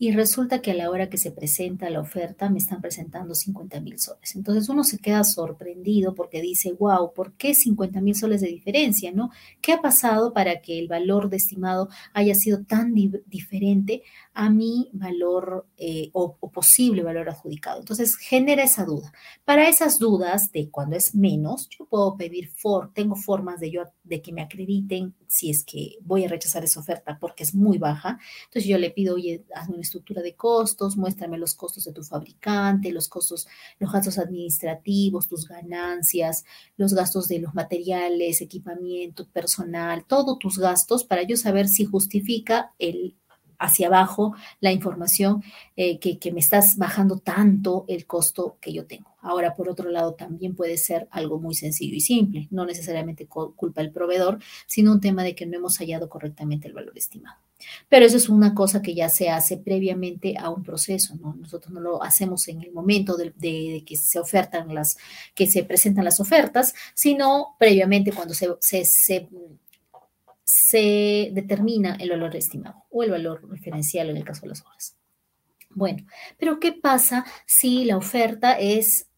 y resulta que a la hora que se presenta la oferta me están presentando 50 mil soles. Entonces uno se queda sorprendido porque dice, wow, ¿por qué 50 mil soles de diferencia? ¿no? ¿Qué ha pasado para que el valor de estimado haya sido tan diferente a mi valor eh, o, posible valor adjudicado? Entonces genera esa duda. Para esas dudas de cuando es menos, yo puedo pedir, for, tengo formas de, yo, de que me acrediten si es que voy a rechazar esa oferta porque es muy baja. Entonces yo le pido, oye, hazme una estructura de costos, muéstrame los costos de tu fabricante, los costos, los gastos administrativos, tus ganancias, los gastos de los materiales, equipamiento, personal, todos tus gastos para yo saber si justifica el hacia abajo la información eh, que, que, me estás bajando tanto el costo que yo tengo. Ahora, por otro lado, también puede ser algo muy sencillo y simple, no necesariamente culpa del proveedor, sino un tema de que no hemos hallado correctamente el valor estimado. Pero eso es una cosa que ya se hace previamente a un proceso, ¿no? Nosotros no lo hacemos en el momento de, que se ofertan las, que se presentan las ofertas, sino previamente cuando se se determina el valor estimado o el valor referencial en el caso de las horas. Bueno, pero ¿qué pasa si la oferta es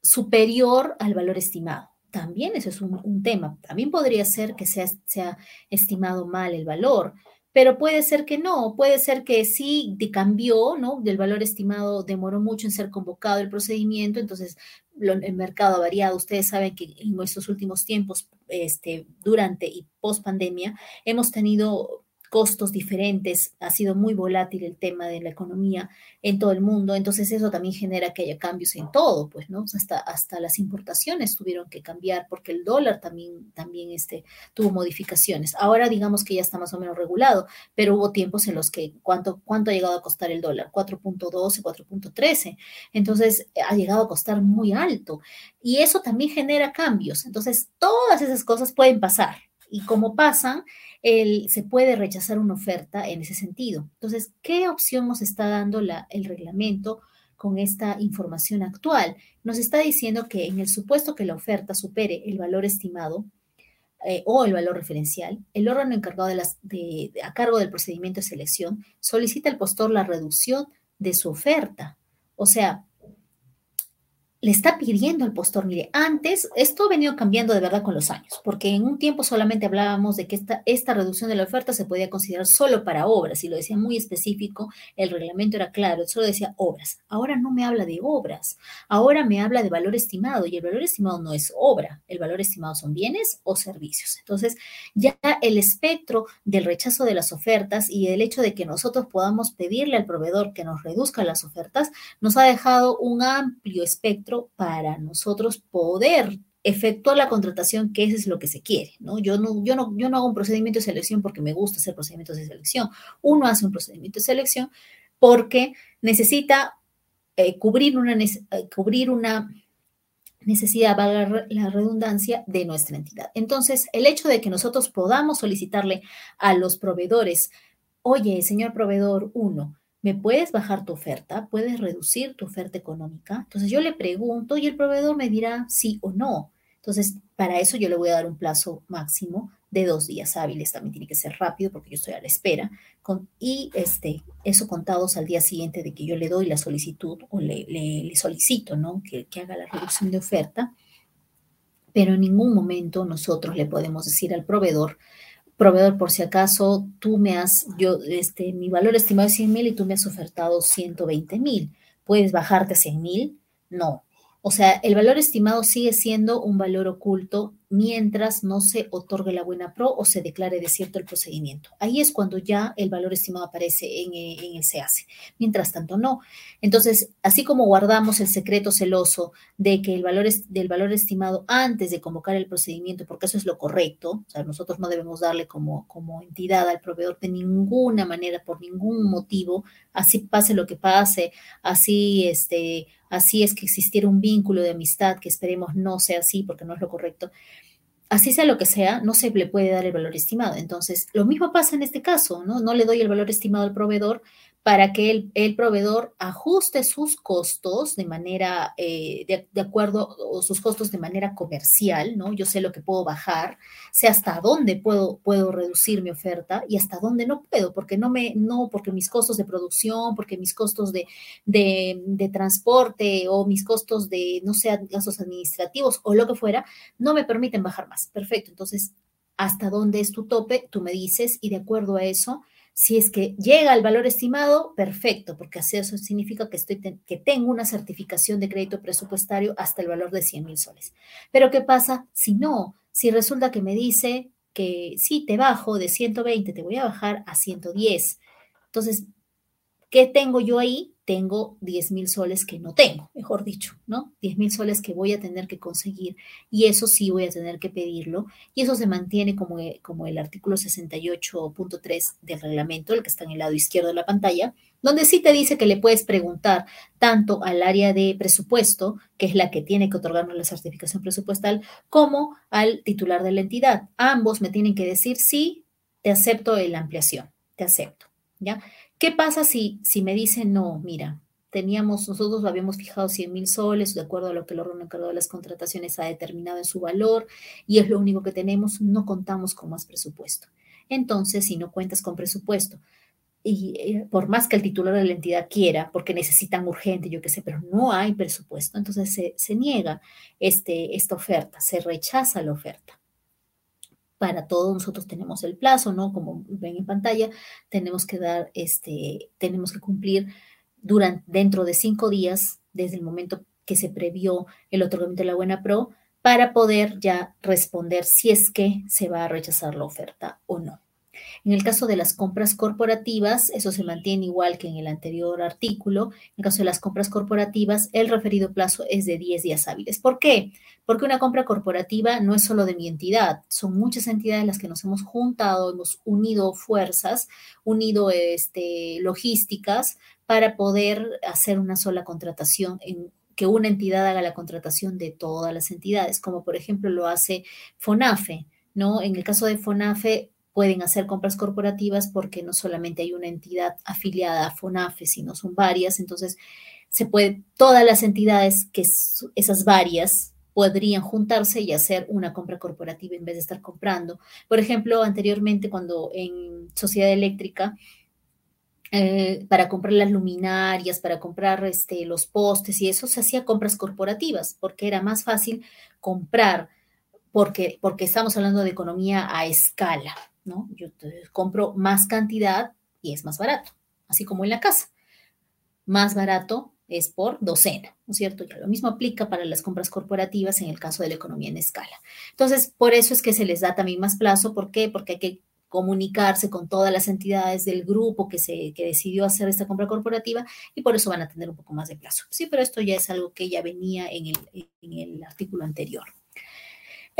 superior al valor estimado? También eso es un, tema. También podría ser que sea, sea estimado mal el valor, pero puede ser que no, puede ser que sí cambió, ¿no? Del valor estimado demoró mucho en ser convocado el procedimiento, entonces el mercado ha variado. Ustedes saben que en nuestros últimos tiempos, este, durante y post pandemia, hemos tenido costos diferentes, ha sido muy volátil el tema de la economía en todo el mundo, entonces eso también genera que haya cambios en todo, pues, ¿no? Hasta, hasta las importaciones tuvieron que cambiar porque el dólar también, también este, tuvo modificaciones. Ahora digamos que ya está más o menos regulado, pero hubo tiempos en los que, ¿cuánto, cuánto ha llegado a costar el dólar? 4.12, 4.13. Entonces, ha llegado a costar muy alto y eso también genera cambios. Entonces, todas esas cosas pueden pasar y como pasan, el, se puede rechazar una oferta en ese sentido. Entonces, ¿qué opción nos está dando el reglamento con esta información actual? Nos está diciendo que en el supuesto que la oferta supere el valor estimado, eh, o el valor referencial, el órgano encargado a cargo del procedimiento de selección solicita al postor la reducción de su oferta. O sea, le está pidiendo al postor, mire, antes esto ha venido cambiando de verdad con los años, porque en un tiempo solamente hablábamos de que esta, esta reducción de la oferta se podía considerar solo para obras, y lo decía muy específico, el reglamento era claro, solo decía obras. Ahora no me habla de obras, ahora me habla de valor estimado, y el valor estimado no es obra, el valor estimado son bienes o servicios. Entonces, ya el espectro del rechazo de las ofertas y el hecho de que nosotros podamos pedirle al proveedor que nos reduzca las ofertas, nos ha dejado un amplio espectro para nosotros poder efectuar la contratación, que eso es lo que se quiere, ¿no? Yo no, yo no, yo no hago un procedimiento de selección porque me gusta hacer procedimientos de selección. Uno hace un procedimiento de selección porque necesita eh, cubrir, una, eh, cubrir una necesidad, valga la redundancia, de nuestra entidad. Entonces, el hecho de que nosotros podamos solicitarle a los proveedores, oye, señor proveedor, uno, ¿me puedes bajar tu oferta? ¿Puedes reducir tu oferta económica? Entonces yo le pregunto y el proveedor me dirá sí o no. Entonces, para eso yo le voy a dar un plazo máximo de dos días hábiles. También tiene que ser rápido porque yo estoy a la espera. Y este, eso contados al día siguiente de que yo le doy la solicitud o le, solicito ¿no? que haga la reducción de oferta. Pero en ningún momento nosotros le podemos decir al proveedor, proveedor, por si acaso tú me has, yo, este, mi valor estimado es 100 mil y tú me has ofertado 120 mil. ¿Puedes bajarte a 100 mil? No. O sea, el valor estimado sigue siendo un valor oculto mientras no se otorgue la buena pro o se declare desierto el procedimiento. Ahí es cuando ya el valor estimado aparece en, eh, el SEACE. Mientras tanto, no. Entonces, así como guardamos el secreto celoso de que el valor del valor estimado antes de convocar el procedimiento, porque eso es lo correcto, o sea, nosotros no debemos darle como, como entidad al proveedor de ninguna manera, por ningún motivo, así pase lo que pase, así este así es que existiera un vínculo de amistad, que esperemos no sea así porque no es lo correcto, así sea lo que sea, no se le puede dar el valor estimado. Entonces, lo mismo pasa en este caso, ¿no? No le doy el valor estimado al proveedor para que el, el proveedor ajuste sus costos de manera, eh, de, acuerdo, o sus costos de manera comercial, ¿no? Yo sé lo que puedo bajar, sé hasta dónde puedo, puedo reducir mi oferta y hasta dónde no puedo, porque no me, no, porque mis costos de producción, porque mis costos de, de, de transporte o mis costos de, no sé, gastos administrativos o lo que fuera, no me permiten bajar más. Perfecto, entonces, hasta dónde es tu tope, tú me dices y de acuerdo a eso, si es que llega al valor estimado, perfecto, porque así eso significa que, estoy que tengo una certificación de crédito presupuestario hasta el valor de 100 mil soles. Pero ¿qué pasa si no? Si resulta que me dice que sí, te bajo de 120, te voy a bajar a 110. Entonces, ¿qué tengo yo ahí? tengo 10 mil soles que no tengo, mejor dicho, ¿no? 10 mil soles que voy a tener que conseguir y eso sí voy a tener que pedirlo y eso se mantiene como, como el artículo 68.3 del reglamento, el que está en el lado izquierdo de la pantalla, donde sí te dice que le puedes preguntar tanto al área de presupuesto, que es la que tiene que otorgarnos la certificación presupuestal, como al titular de la entidad. Ambos me tienen que decir sí, te acepto la ampliación, te acepto, ¿ya? ¿Qué pasa si, si me dicen, no, mira, teníamos, nosotros habíamos fijado 100 mil soles, de acuerdo a lo que el órgano encargado de las contrataciones ha determinado en su valor, y es lo único que tenemos, no contamos con más presupuesto. Entonces, si no cuentas con presupuesto, y eh, por más que el titular de la entidad quiera, porque necesitan urgente, yo qué sé, pero no hay presupuesto, entonces se, se niega este, esta oferta, se rechaza la oferta para todos nosotros tenemos el plazo, ¿no? Como ven en pantalla, tenemos que dar, este, tenemos que cumplir durante, dentro de cinco días desde el momento que se previó el otorgamiento de la buena pro para poder ya responder si es que se va a rechazar la oferta o no. En el caso de las compras corporativas, eso se mantiene igual que en el anterior artículo. En el caso de las compras corporativas, el referido plazo es de 10 días hábiles. ¿Por qué? Porque una compra corporativa no es solo de mi entidad, son muchas entidades las que nos hemos juntado, hemos unido fuerzas, unido este, logísticas para poder hacer una sola contratación en que una entidad haga la contratación de todas las entidades, como por ejemplo lo hace FONAFE, ¿no? En el caso de FONAFE pueden hacer compras corporativas porque no solamente hay una entidad afiliada a FONAFE, sino son varias, entonces se puede, todas las entidades que esas varias podrían juntarse y hacer una compra corporativa en vez de estar comprando. Por ejemplo, anteriormente cuando en Sociedad Eléctrica eh, para comprar las luminarias, para comprar este, los postes y eso, se hacía compras corporativas porque era más fácil comprar, porque, porque estamos hablando de economía a escala, ¿no? Yo compro más cantidad y es más barato, así como en la casa. Más barato es por docena, ¿no es cierto? Ya lo mismo aplica para las compras corporativas en el caso de la economía en escala. Entonces, por eso es que se les da también más plazo. ¿Por qué? Porque hay que comunicarse con todas las entidades del grupo que, se, que decidió hacer esta compra corporativa y por eso van a tener un poco más de plazo. Sí, pero esto ya es algo que ya venía en el, en el artículo anterior.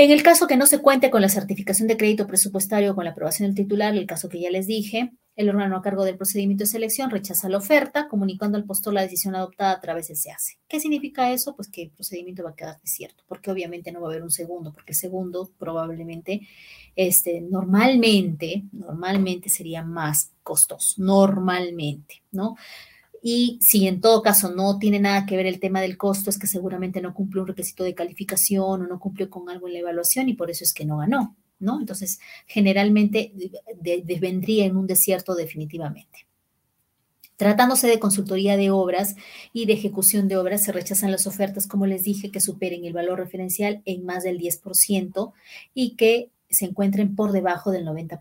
En el caso que no se cuente con la certificación de crédito presupuestario o con la aprobación del titular, el caso que ya les dije, el órgano a cargo del procedimiento de selección rechaza la oferta, comunicando al postor la decisión adoptada a través del SEACE. ¿Qué significa eso? Pues que el procedimiento va a quedar desierto, porque obviamente no va a haber un segundo, porque el segundo probablemente, este, normalmente, normalmente sería más costoso, normalmente, ¿no? Y si en todo caso no tiene nada que ver el tema del costo, es que seguramente no cumple un requisito de calificación o no cumplió con algo en la evaluación y por eso es que no ganó, ¿no? Entonces, generalmente vendría en un desierto definitivamente. Tratándose de consultoría de obras y de ejecución de obras, se rechazan las ofertas, como les dije, que superen el valor referencial en más del 10% y que se encuentren por debajo del 90%.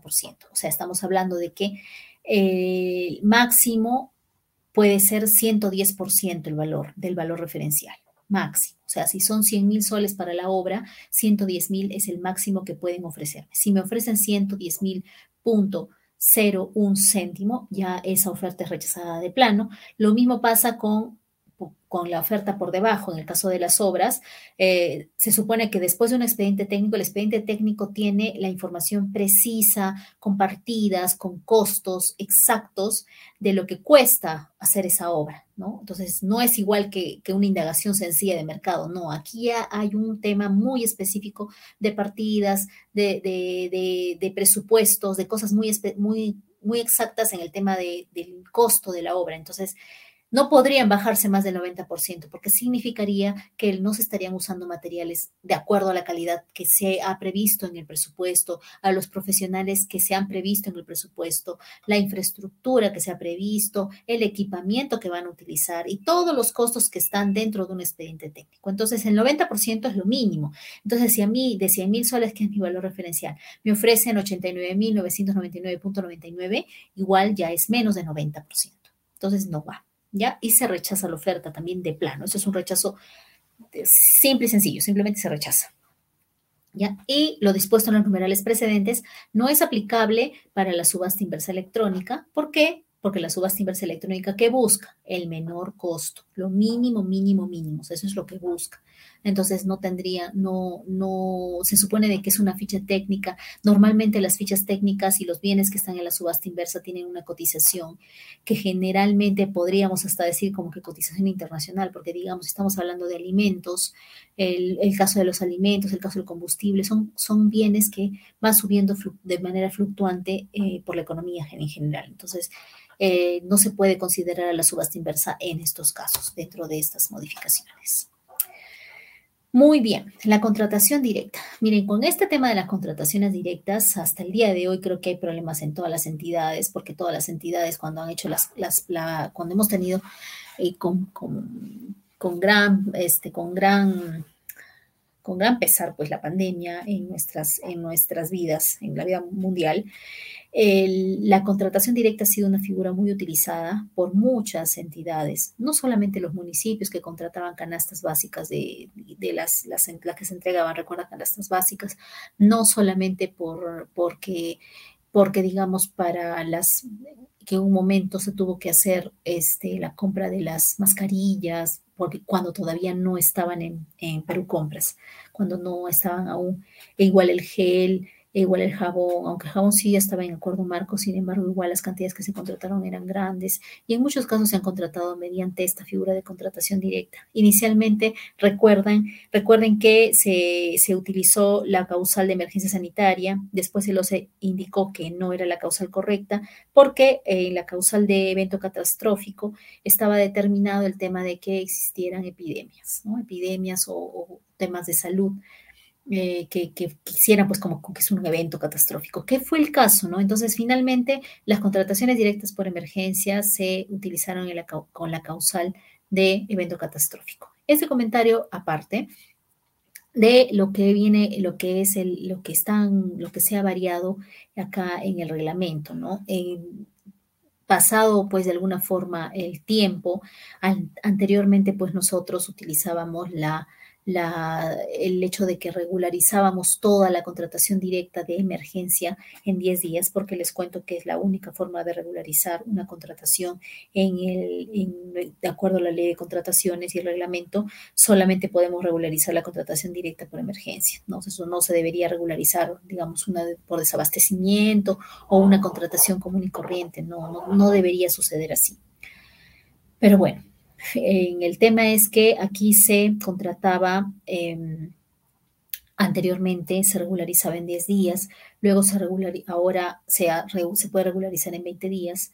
O sea, estamos hablando de que el máximo puede ser 110% el valor del valor referencial máximo. O sea, si son 100 mil soles para la obra, 110 mil es el máximo que pueden ofrecerme. Si me ofrecen 110 mil punto un céntimo, ya esa oferta es rechazada de plano. Lo mismo pasa con con la oferta por debajo, en el caso de las obras, eh, se supone que después de un expediente técnico, el expediente técnico tiene la información precisa, compartidas, con costos exactos de lo que cuesta hacer esa obra, ¿no? Entonces, no es igual que, una indagación sencilla de mercado, no, aquí ya hay un tema muy específico de partidas, de, presupuestos, de cosas muy, muy, muy exactas en el tema del costo de la obra. Entonces, no podrían bajarse más del 90%, porque significaría que no se estarían usando materiales de acuerdo a la calidad que se ha previsto en el presupuesto, a los profesionales que se han previsto en el presupuesto, la infraestructura que se ha previsto, el equipamiento que van a utilizar y todos los costos que están dentro de un expediente técnico. Entonces, el 90% es lo mínimo. Entonces, si a mí de 100 mil soles, que es mi valor referencial, me ofrecen 89.999.99, igual ya es menos de 90%. Entonces, no va. ¿Ya? Y se rechaza la oferta también de plano. Eso es un rechazo simple y sencillo, simplemente se rechaza. ¿Ya? Y lo dispuesto en los numerales precedentes no es aplicable para la subasta inversa electrónica. ¿Por qué? Porque la subasta inversa electrónica, ¿qué busca? El menor costo, lo mínimo, mínimo, mínimo. Eso es lo que busca entonces no tendría, no, no, se supone de que es una ficha técnica. Normalmente las fichas técnicas y los bienes que están en la subasta inversa tienen una cotización que generalmente podríamos hasta decir como que cotización internacional, porque digamos, estamos hablando de alimentos, el, caso de los alimentos, el caso del combustible, son, son bienes que van subiendo de manera fluctuante eh, por la economía en general. Entonces, eh, no se puede considerar a la subasta inversa en estos casos, dentro de estas modificaciones. Muy bien, la contratación directa. Miren, con este tema de las contrataciones directas, hasta el día de hoy creo que hay problemas en todas las entidades, porque todas las entidades cuando han hecho las, las cuando hemos tenido eh, con, con, con, gran, este, con gran, con gran pesar, pues la pandemia en nuestras, en nuestras vidas, en la vida mundial, la contratación directa ha sido una figura muy utilizada por muchas entidades, no solamente los municipios que contrataban canastas básicas de, las, que se entregaban, recuerda, canastas básicas, no solamente por, porque porque digamos para las que en un momento se tuvo que hacer este, la compra de las mascarillas, porque cuando todavía no estaban en, en Perú Compras, cuando no estaban aún, e igual el gel, igual el jabón, aunque el jabón sí ya estaba en acuerdo marco, sin embargo, igual las cantidades que se contrataron eran grandes y en muchos casos se han contratado mediante esta figura de contratación directa. Inicialmente, recuerden, recuerden que se, se utilizó la causal de emergencia sanitaria, después se lo se indicó que no era la causal correcta, porque en la causal de evento catastrófico estaba determinado el tema de que existieran epidemias, ¿no? epidemias o temas de salud. Eh, que, quisieran, pues como que es un evento catastrófico. ¿Qué fue el caso? ¿no? Entonces, finalmente, las contrataciones directas por emergencia se utilizaron con la causal de evento catastrófico. Este comentario aparte de lo que viene, lo que es el, lo que están, lo que se ha variado acá en el reglamento, ¿no? En, pasado pues de alguna forma el tiempo, anteriormente pues nosotros utilizábamos la el hecho de que regularizábamos toda la contratación directa de emergencia en 10 días, porque les cuento que es la única forma de regularizar una contratación en el, de acuerdo a la ley de contrataciones y el reglamento, solamente podemos regularizar la contratación directa por emergencia. ¿no? Eso no se debería regularizar, digamos, una por desabastecimiento o una contratación común y corriente, no, no, no debería suceder así. Pero bueno, en el tema es que aquí se contrataba, em, anteriormente se regularizaba en 10 días, luego se ahora se, se puede regularizar en 20 días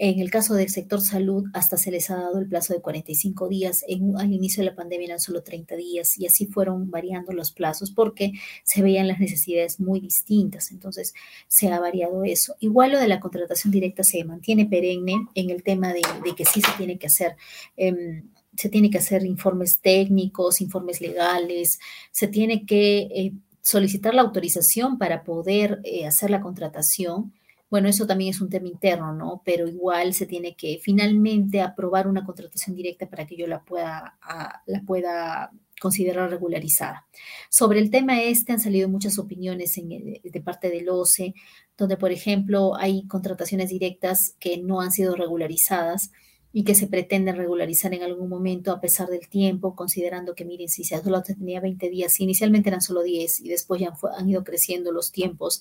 en el caso del sector salud, hasta se les ha dado el plazo de 45 días. En, al inicio de la pandemia eran solo 30 días y así fueron variando los plazos porque se veían las necesidades muy distintas. Entonces, se ha variado eso. Igual lo de la contratación directa se mantiene perenne en el tema de, que sí se tiene que hacer. Em, se tiene que hacer informes técnicos, informes legales, se tiene que eh, solicitar la autorización para poder eh, hacer la contratación bueno, eso también es un tema interno, ¿no? Pero igual se tiene que finalmente aprobar una contratación directa para que yo la pueda, la pueda considerar regularizada. Sobre el tema este han salido muchas opiniones de parte del OCE, donde, por ejemplo, hay contrataciones directas que no han sido regularizadas y que se pretende regularizar en algún momento a pesar del tiempo, considerando que, miren, si se tenía 20 días, inicialmente eran solo 10 y después ya han, ido creciendo los tiempos,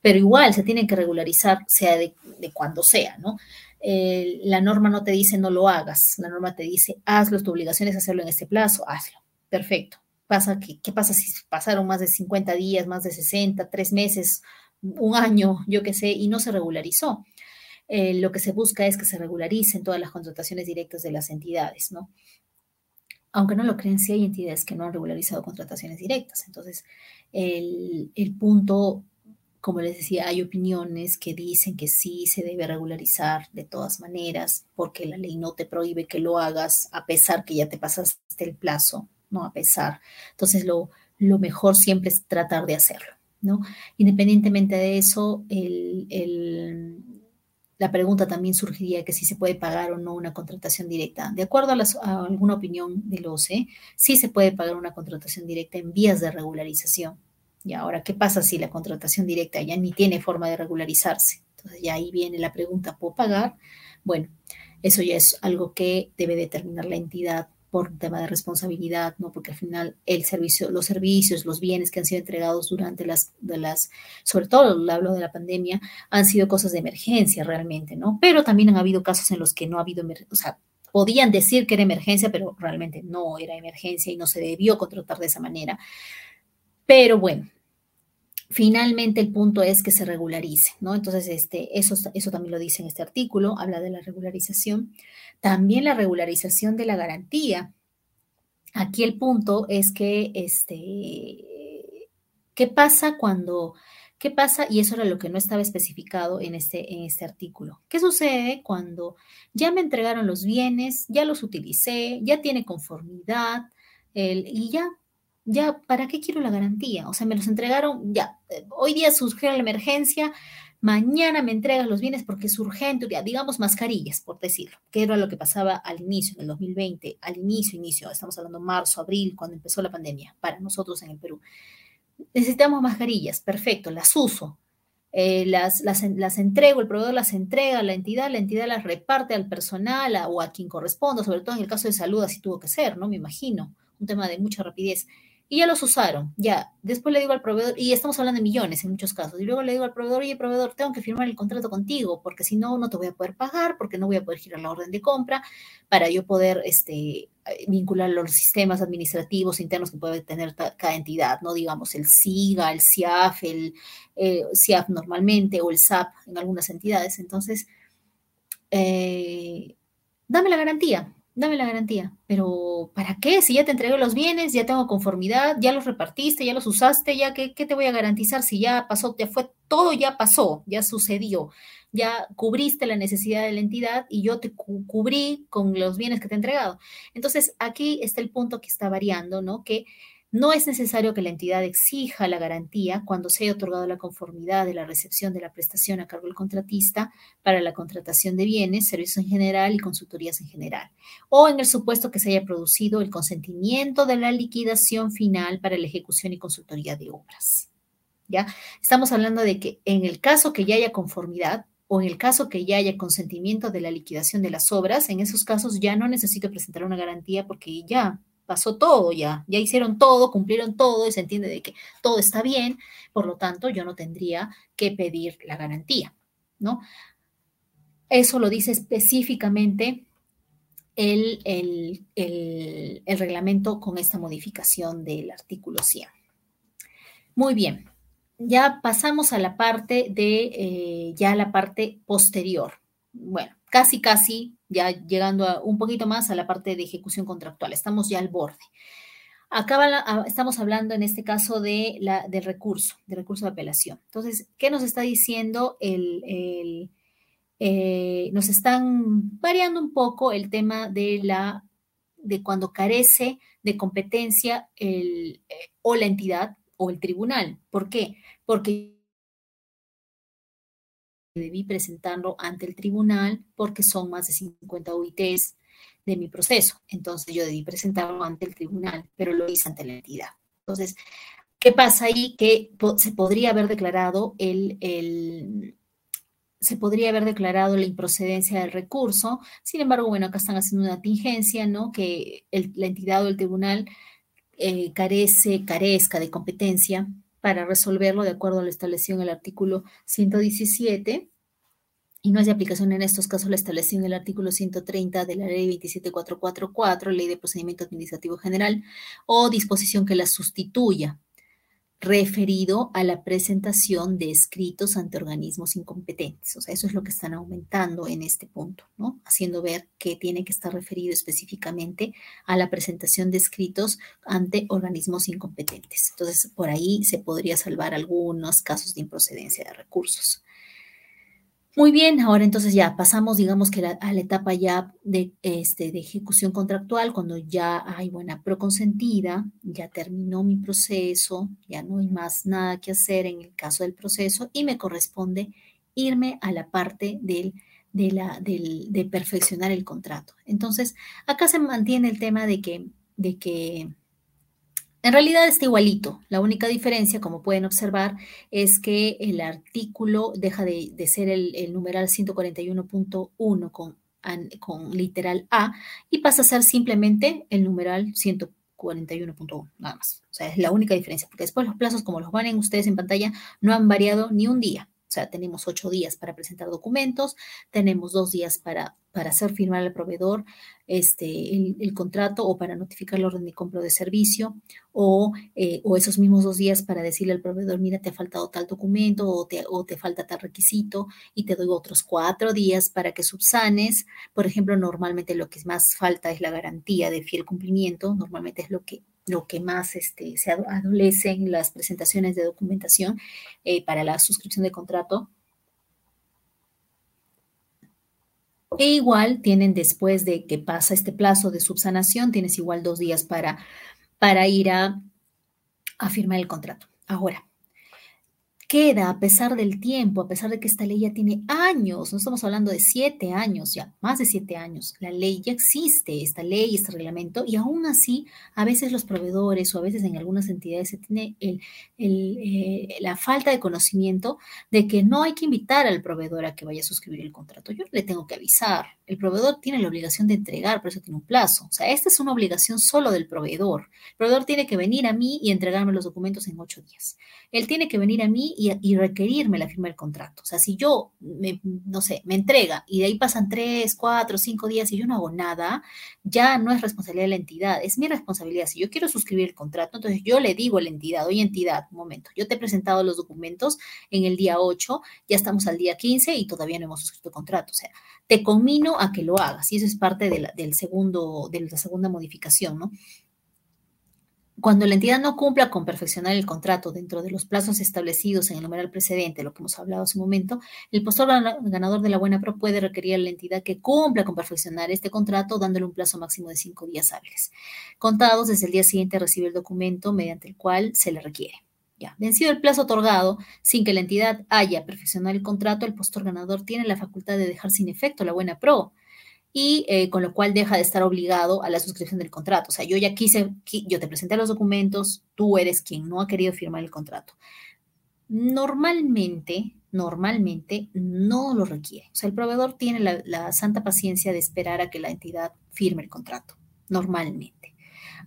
pero igual se tienen que regularizar, sea de, cuando sea, ¿no? Eh, la norma no te dice no lo hagas, la norma te dice hazlo, tu obligación es hacerlo en este plazo, hazlo. Perfecto. Pasa que, ¿Qué pasa si pasaron más de 50 días, más de 60, tres meses, un año, yo qué sé, y no se regularizó? Eh, lo que se busca es que se regularicen todas las contrataciones directas de las entidades, ¿no? Aunque no lo creen, sí hay entidades que no han regularizado contrataciones directas. Entonces, el, el punto, como les decía, hay opiniones que dicen que sí se debe regularizar de todas maneras, porque la ley no te prohíbe que lo hagas a pesar que ya te pasaste el plazo, no a pesar. Entonces, lo, lo mejor siempre es tratar de hacerlo, ¿no? Independientemente de eso, el, el la pregunta también surgiría que si se puede pagar o no una contratación directa. De acuerdo a, alguna opinión del OCE, sí se puede pagar una contratación directa en vías de regularización. Y ahora, ¿qué pasa si la contratación directa ya ni tiene forma de regularizarse? Entonces ya ahí viene la pregunta, ¿puedo pagar? Bueno, eso ya es algo que debe determinar la entidad por tema de responsabilidad, ¿no? Porque al final el servicio, los servicios, los bienes que han sido entregados durante las, de las, sobre todo hablo de la pandemia, han sido cosas de emergencia realmente, ¿no? Pero también han habido casos en los que no ha habido, o sea, podían decir que era emergencia, pero realmente no era emergencia y no se debió contratar de esa manera. Pero bueno, finalmente el punto es que se regularice, ¿no? Entonces, este, eso, eso también lo dice en este artículo, habla de la regularización. También la regularización de la garantía. Aquí el punto es que, este, ¿qué pasa cuando, qué pasa? Y eso era lo que no estaba especificado en este, en este artículo. ¿Qué sucede cuando ya me entregaron los bienes, ya los utilicé, ya tiene conformidad y ya ya, ¿para qué quiero la garantía? O sea, me los entregaron, ya, eh, hoy día surgió la emergencia, mañana me entregas los bienes porque es urgente, digamos mascarillas, por decirlo, que era lo que pasaba al inicio, en el 2020, al inicio, inicio, estamos hablando marzo, abril, cuando empezó la pandemia, para nosotros en el Perú. Necesitamos mascarillas, perfecto, las uso, eh, las, las, las, entrego, el proveedor las entrega a la entidad, la entidad las reparte al personal o a quien corresponda, sobre todo en el caso de salud así tuvo que ser, ¿no? Me imagino, un tema de mucha rapidez y ya los usaron, ya. Después le digo al proveedor, y estamos hablando de millones en muchos casos, y luego le digo al proveedor, oye, proveedor, tengo que firmar el contrato contigo, porque si no, no te voy a poder pagar, porque no voy a poder girar la orden de compra, para yo poder este, vincular los sistemas administrativos internos que puede tener cada entidad, ¿no? Digamos, el SIGA, el CIAF, el eh, CIAF normalmente, o el SAP en algunas entidades. Entonces, eh, dame la garantía, dame la garantía. Pero ¿para qué? Si ya te entregué los bienes, ya tengo conformidad, ya los repartiste, ya los usaste, ya qué, qué te voy a garantizar si ya pasó, ya fue, todo ya pasó, ya sucedió, ya cubriste la necesidad de la entidad y yo te cubrí con los bienes que te he entregado. Entonces, aquí está el punto que está variando, ¿no? Que no es necesario que la entidad exija la garantía cuando se haya otorgado la conformidad de la recepción de la prestación a cargo del contratista para la contratación de bienes, servicios en general y consultorías en general, o en el supuesto que se haya producido el consentimiento de la liquidación final para la ejecución y consultoría de obras. ¿Ya? Estamos hablando de que en el caso que ya haya conformidad, o en el caso que ya haya consentimiento de la liquidación de las obras, en esos casos ya no necesito presentar una garantía porque ya pasó todo ya, ya hicieron todo, cumplieron todo y se entiende de que todo está bien, por lo tanto yo no tendría que pedir la garantía, ¿no? Eso lo dice específicamente el, el, reglamento con esta modificación del artículo 100. Muy bien, ya pasamos a la parte de, eh, ya la parte posterior. Bueno, casi, casi ya llegando un poquito más a la parte de ejecución contractual. Estamos ya al borde. Acá estamos hablando en este caso de la, del recurso, del recurso de apelación. Entonces, ¿qué nos está diciendo el, eh, nos están variando un poco el tema de la de cuando carece de competencia el, eh, o la entidad o el tribunal. ¿Por qué? Porque debí presentarlo ante el tribunal porque son más de 50 UITs de mi proceso. Entonces yo debí presentarlo ante el tribunal, pero lo hice ante la entidad. Entonces, ¿qué pasa ahí? Que se podría haber declarado el, se podría haber declarado la improcedencia del recurso. Sin embargo, bueno, acá están haciendo una tingencia, ¿no? Que la entidad o el tribunal eh, carece, carezca de competencia para resolverlo de acuerdo a lo establecido en el artículo 117 y no es de aplicación en estos casos la establecido en el artículo 130 de la ley 27444, ley de procedimiento administrativo general, o disposición que la sustituya referido a la presentación de escritos ante organismos incompetentes. O sea, eso es lo que están aumentando en este punto, ¿no? Haciendo ver que tiene que estar referido específicamente a la presentación de escritos ante organismos incompetentes. Entonces, por ahí se podría salvar algunos casos de improcedencia de recursos. Muy bien, ahora entonces ya pasamos, digamos que a la etapa ya de, este, de ejecución contractual, cuando ya hay buena proconsentida, ya terminó mi proceso, ya no hay más nada que hacer en el caso del proceso y me corresponde irme a la parte del, de, la, del, de perfeccionar el contrato. Entonces, acá se mantiene el tema de que, de que en realidad está igualito. La única diferencia, como pueden observar, es que el artículo deja de, ser el, numeral 141.1 con, con literal A y pasa a ser simplemente el numeral 141.1, nada más. O sea, es la única diferencia, porque después los plazos, como los van ustedes en pantalla, no han variado ni un día. O sea, tenemos ocho días para presentar documentos, tenemos dos días para, para hacer firmar al proveedor este, el, contrato o para notificar la orden de compra de servicio o, eh, o, esos mismos dos días para decirle al proveedor, mira, te ha faltado tal documento o te, o te falta tal requisito y te doy otros cuatro días para que subsanes. Por ejemplo, normalmente lo que más falta es la garantía de fiel cumplimiento, normalmente es lo que lo que más este, se adolece en las presentaciones de documentación eh, para la suscripción de contrato. E igual tienen después de que pasa este plazo de subsanación, tienes igual dos días para, para ir a, a firmar el contrato. Ahora, queda a pesar del tiempo, a pesar de que esta ley ya tiene años, no estamos hablando de siete años, ya más de siete años, la ley ya existe, esta ley, este reglamento, y aún así, a veces los proveedores o a veces en algunas entidades se tiene eh, la falta de conocimiento de que no hay que invitar al proveedor a que vaya a suscribir el contrato. Yo le tengo que avisar, el proveedor tiene la obligación de entregar, por eso tiene un plazo. O sea, esta es una obligación solo del proveedor. El proveedor tiene que venir a mí y entregarme los documentos en ocho días. Él tiene que venir a mí y, requerirme la firma del contrato. O sea, si yo, no sé, me entrega y de ahí pasan tres, cuatro, cinco días y yo no hago nada, ya no es responsabilidad de la entidad, es mi responsabilidad. Si yo quiero suscribir el contrato, entonces yo le digo a la entidad, oye entidad, un momento, yo te he presentado los documentos en el día 8, ya estamos al día 15 y todavía no hemos suscrito el contrato. O sea, te conmino a que lo hagas y eso es parte del segundo, de la segunda modificación, ¿no? Cuando la entidad no cumpla con perfeccionar el contrato dentro de los plazos establecidos en el numeral precedente, lo que hemos hablado hace un momento, el postor ganador de la buena pro puede requerir a la entidad que cumpla con perfeccionar este contrato dándole un plazo máximo de cinco días hábiles. Contados desde el día siguiente recibe el documento mediante el cual se le requiere. Ya, vencido el plazo otorgado, sin que la entidad haya perfeccionado el contrato, el postor ganador tiene la facultad de dejar sin efecto la buena pro y eh, con lo cual deja de estar obligado a la suscripción del contrato. O sea, yo ya quise, yo te presenté los documentos, tú eres quien no ha querido firmar el contrato. Normalmente, normalmente no lo requiere. O sea, el proveedor tiene la, la santa paciencia de esperar a que la entidad firme el contrato, normalmente.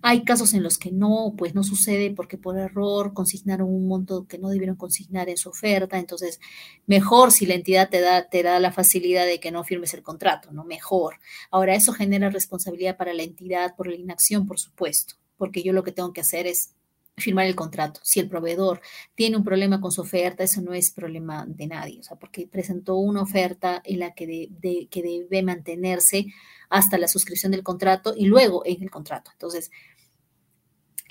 Hay casos en los que no, pues no sucede porque por error consignaron un monto que no debieron consignar en su oferta, entonces mejor si la entidad te da, te da la facilidad de que no firmes el contrato, ¿no? Mejor. Ahora, eso genera responsabilidad para la entidad por la inacción, por supuesto, porque yo lo que tengo que hacer es firmar el contrato. Si el proveedor tiene un problema con su oferta, eso no es problema de nadie, o sea, porque presentó una oferta en la que, que debe mantenerse hasta la suscripción del contrato y luego en el contrato. Entonces,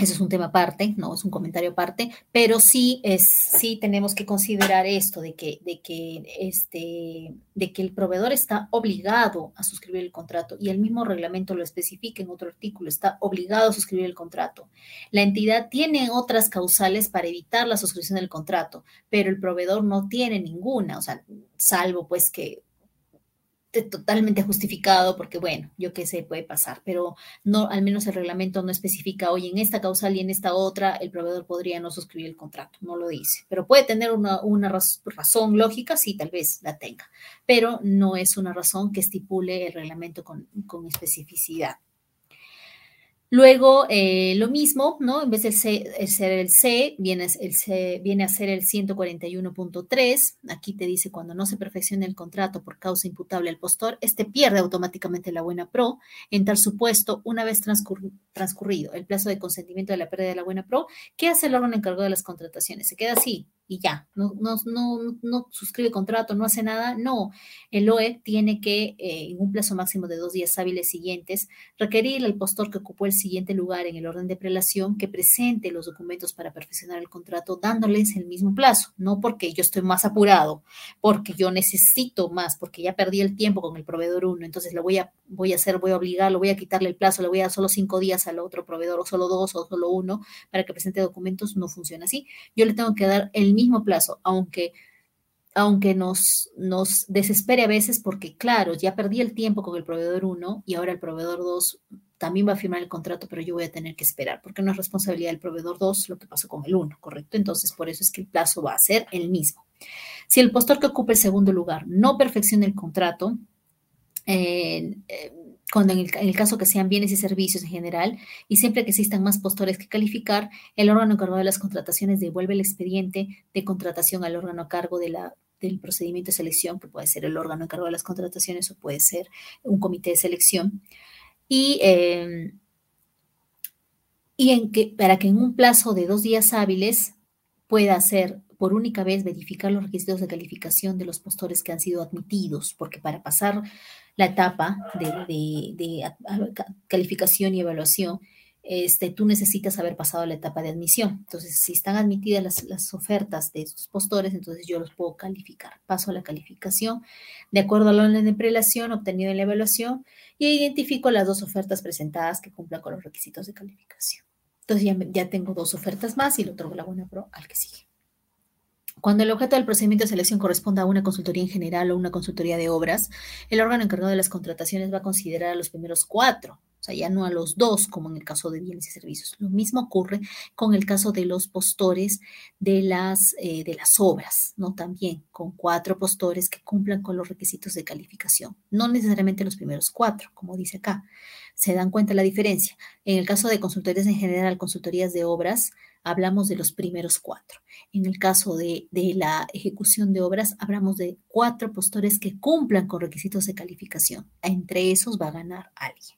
eso es un tema aparte, no es un comentario aparte, pero sí sí tenemos que considerar esto de que, de que este, de que el proveedor está obligado a suscribir el contrato y el mismo reglamento lo especifica en otro artículo, está obligado a suscribir el contrato. La entidad tiene otras causales para evitar la suscripción del contrato, pero el proveedor no tiene ninguna, o sea, salvo pues que totalmente justificado porque, bueno, yo qué sé, puede pasar, pero no, al menos el reglamento no especifica, oye, en esta causal y en esta otra, el proveedor podría no suscribir el contrato, no lo dice, pero puede tener una, razón lógica, sí, tal vez la tenga, pero no es una razón que estipule el reglamento con, con especificidad. Luego, eh, lo mismo, ¿no? En vez de ser el C, viene, el C, viene a ser el 141.3. Aquí te dice cuando no se perfecciona el contrato por causa imputable al postor, este pierde automáticamente la buena pro. En tal supuesto, una vez transcurrido el plazo de consentimiento de la pérdida de la buena pro, ¿qué hace el órgano encargado de las contrataciones? Se queda así, y ya, no, no, no, no, suscribe contrato, no hace nada. No, el OE tiene que, eh, en un plazo máximo de dos días hábiles siguientes, requerir al postor que ocupó el siguiente lugar en el orden de prelación que presente los documentos para perfeccionar el contrato, dándoles el mismo plazo, no porque yo estoy más apurado, porque yo necesito más, porque ya perdí el tiempo con el proveedor uno, entonces lo voy a, voy a hacer, voy a obligarlo, voy a quitarle el plazo, le voy a dar solo cinco días al otro proveedor, o solo dos, o solo uno, para que presente documentos, no funciona así. Yo le tengo que dar el mismo plazo, aunque, aunque nos, nos desespere a veces porque, claro, ya perdí el tiempo con el proveedor 1 y ahora el proveedor 2 también va a firmar el contrato, pero yo voy a tener que esperar, porque no es responsabilidad del proveedor 2 lo que pasó con el 1, ¿correcto? Entonces, por eso es que el plazo va a ser el mismo. Si el postor que ocupe el segundo lugar no perfecciona el contrato, eh, eh, cuando en el, caso que sean bienes y servicios en general, y siempre que existan más postores que calificar, el órgano encargado de las contrataciones devuelve el expediente de contratación al órgano a cargo del procedimiento de selección, que puede ser el órgano encargado de las contrataciones o puede ser un comité de selección. Y, em, y en que, para que en un plazo de dos días hábiles pueda hacer por única vez verificar los requisitos de calificación de los postores que han sido admitidos, porque para pasar la etapa de, calificación y evaluación, este, tú necesitas haber pasado la etapa de admisión. Entonces, si están admitidas las, las, ofertas de estos postores, entonces yo los puedo calificar. Paso a la calificación de acuerdo al orden de prelación obtenido en la evaluación y identifico las dos ofertas presentadas que cumplan con los requisitos de calificación. Entonces ya, ya tengo dos ofertas más y lo otorgo la buena pro al que sigue. Cuando el objeto del procedimiento de selección corresponda a una consultoría en general o una consultoría de obras, el órgano encargado de las contrataciones va a considerar a los primeros cuatro, o sea, ya no a los dos, como en el caso de bienes y servicios. Lo mismo ocurre con el caso de los postores de las, eh, de las obras, ¿no? También con cuatro postores que cumplan con los requisitos de calificación. No necesariamente los primeros cuatro, como dice acá. Se dan cuenta la diferencia. En el caso de consultorías en general, consultorías de obras, hablamos de los primeros cuatro. En el caso de, la ejecución de obras, hablamos de cuatro postores que cumplan con requisitos de calificación. Entre esos va a ganar alguien.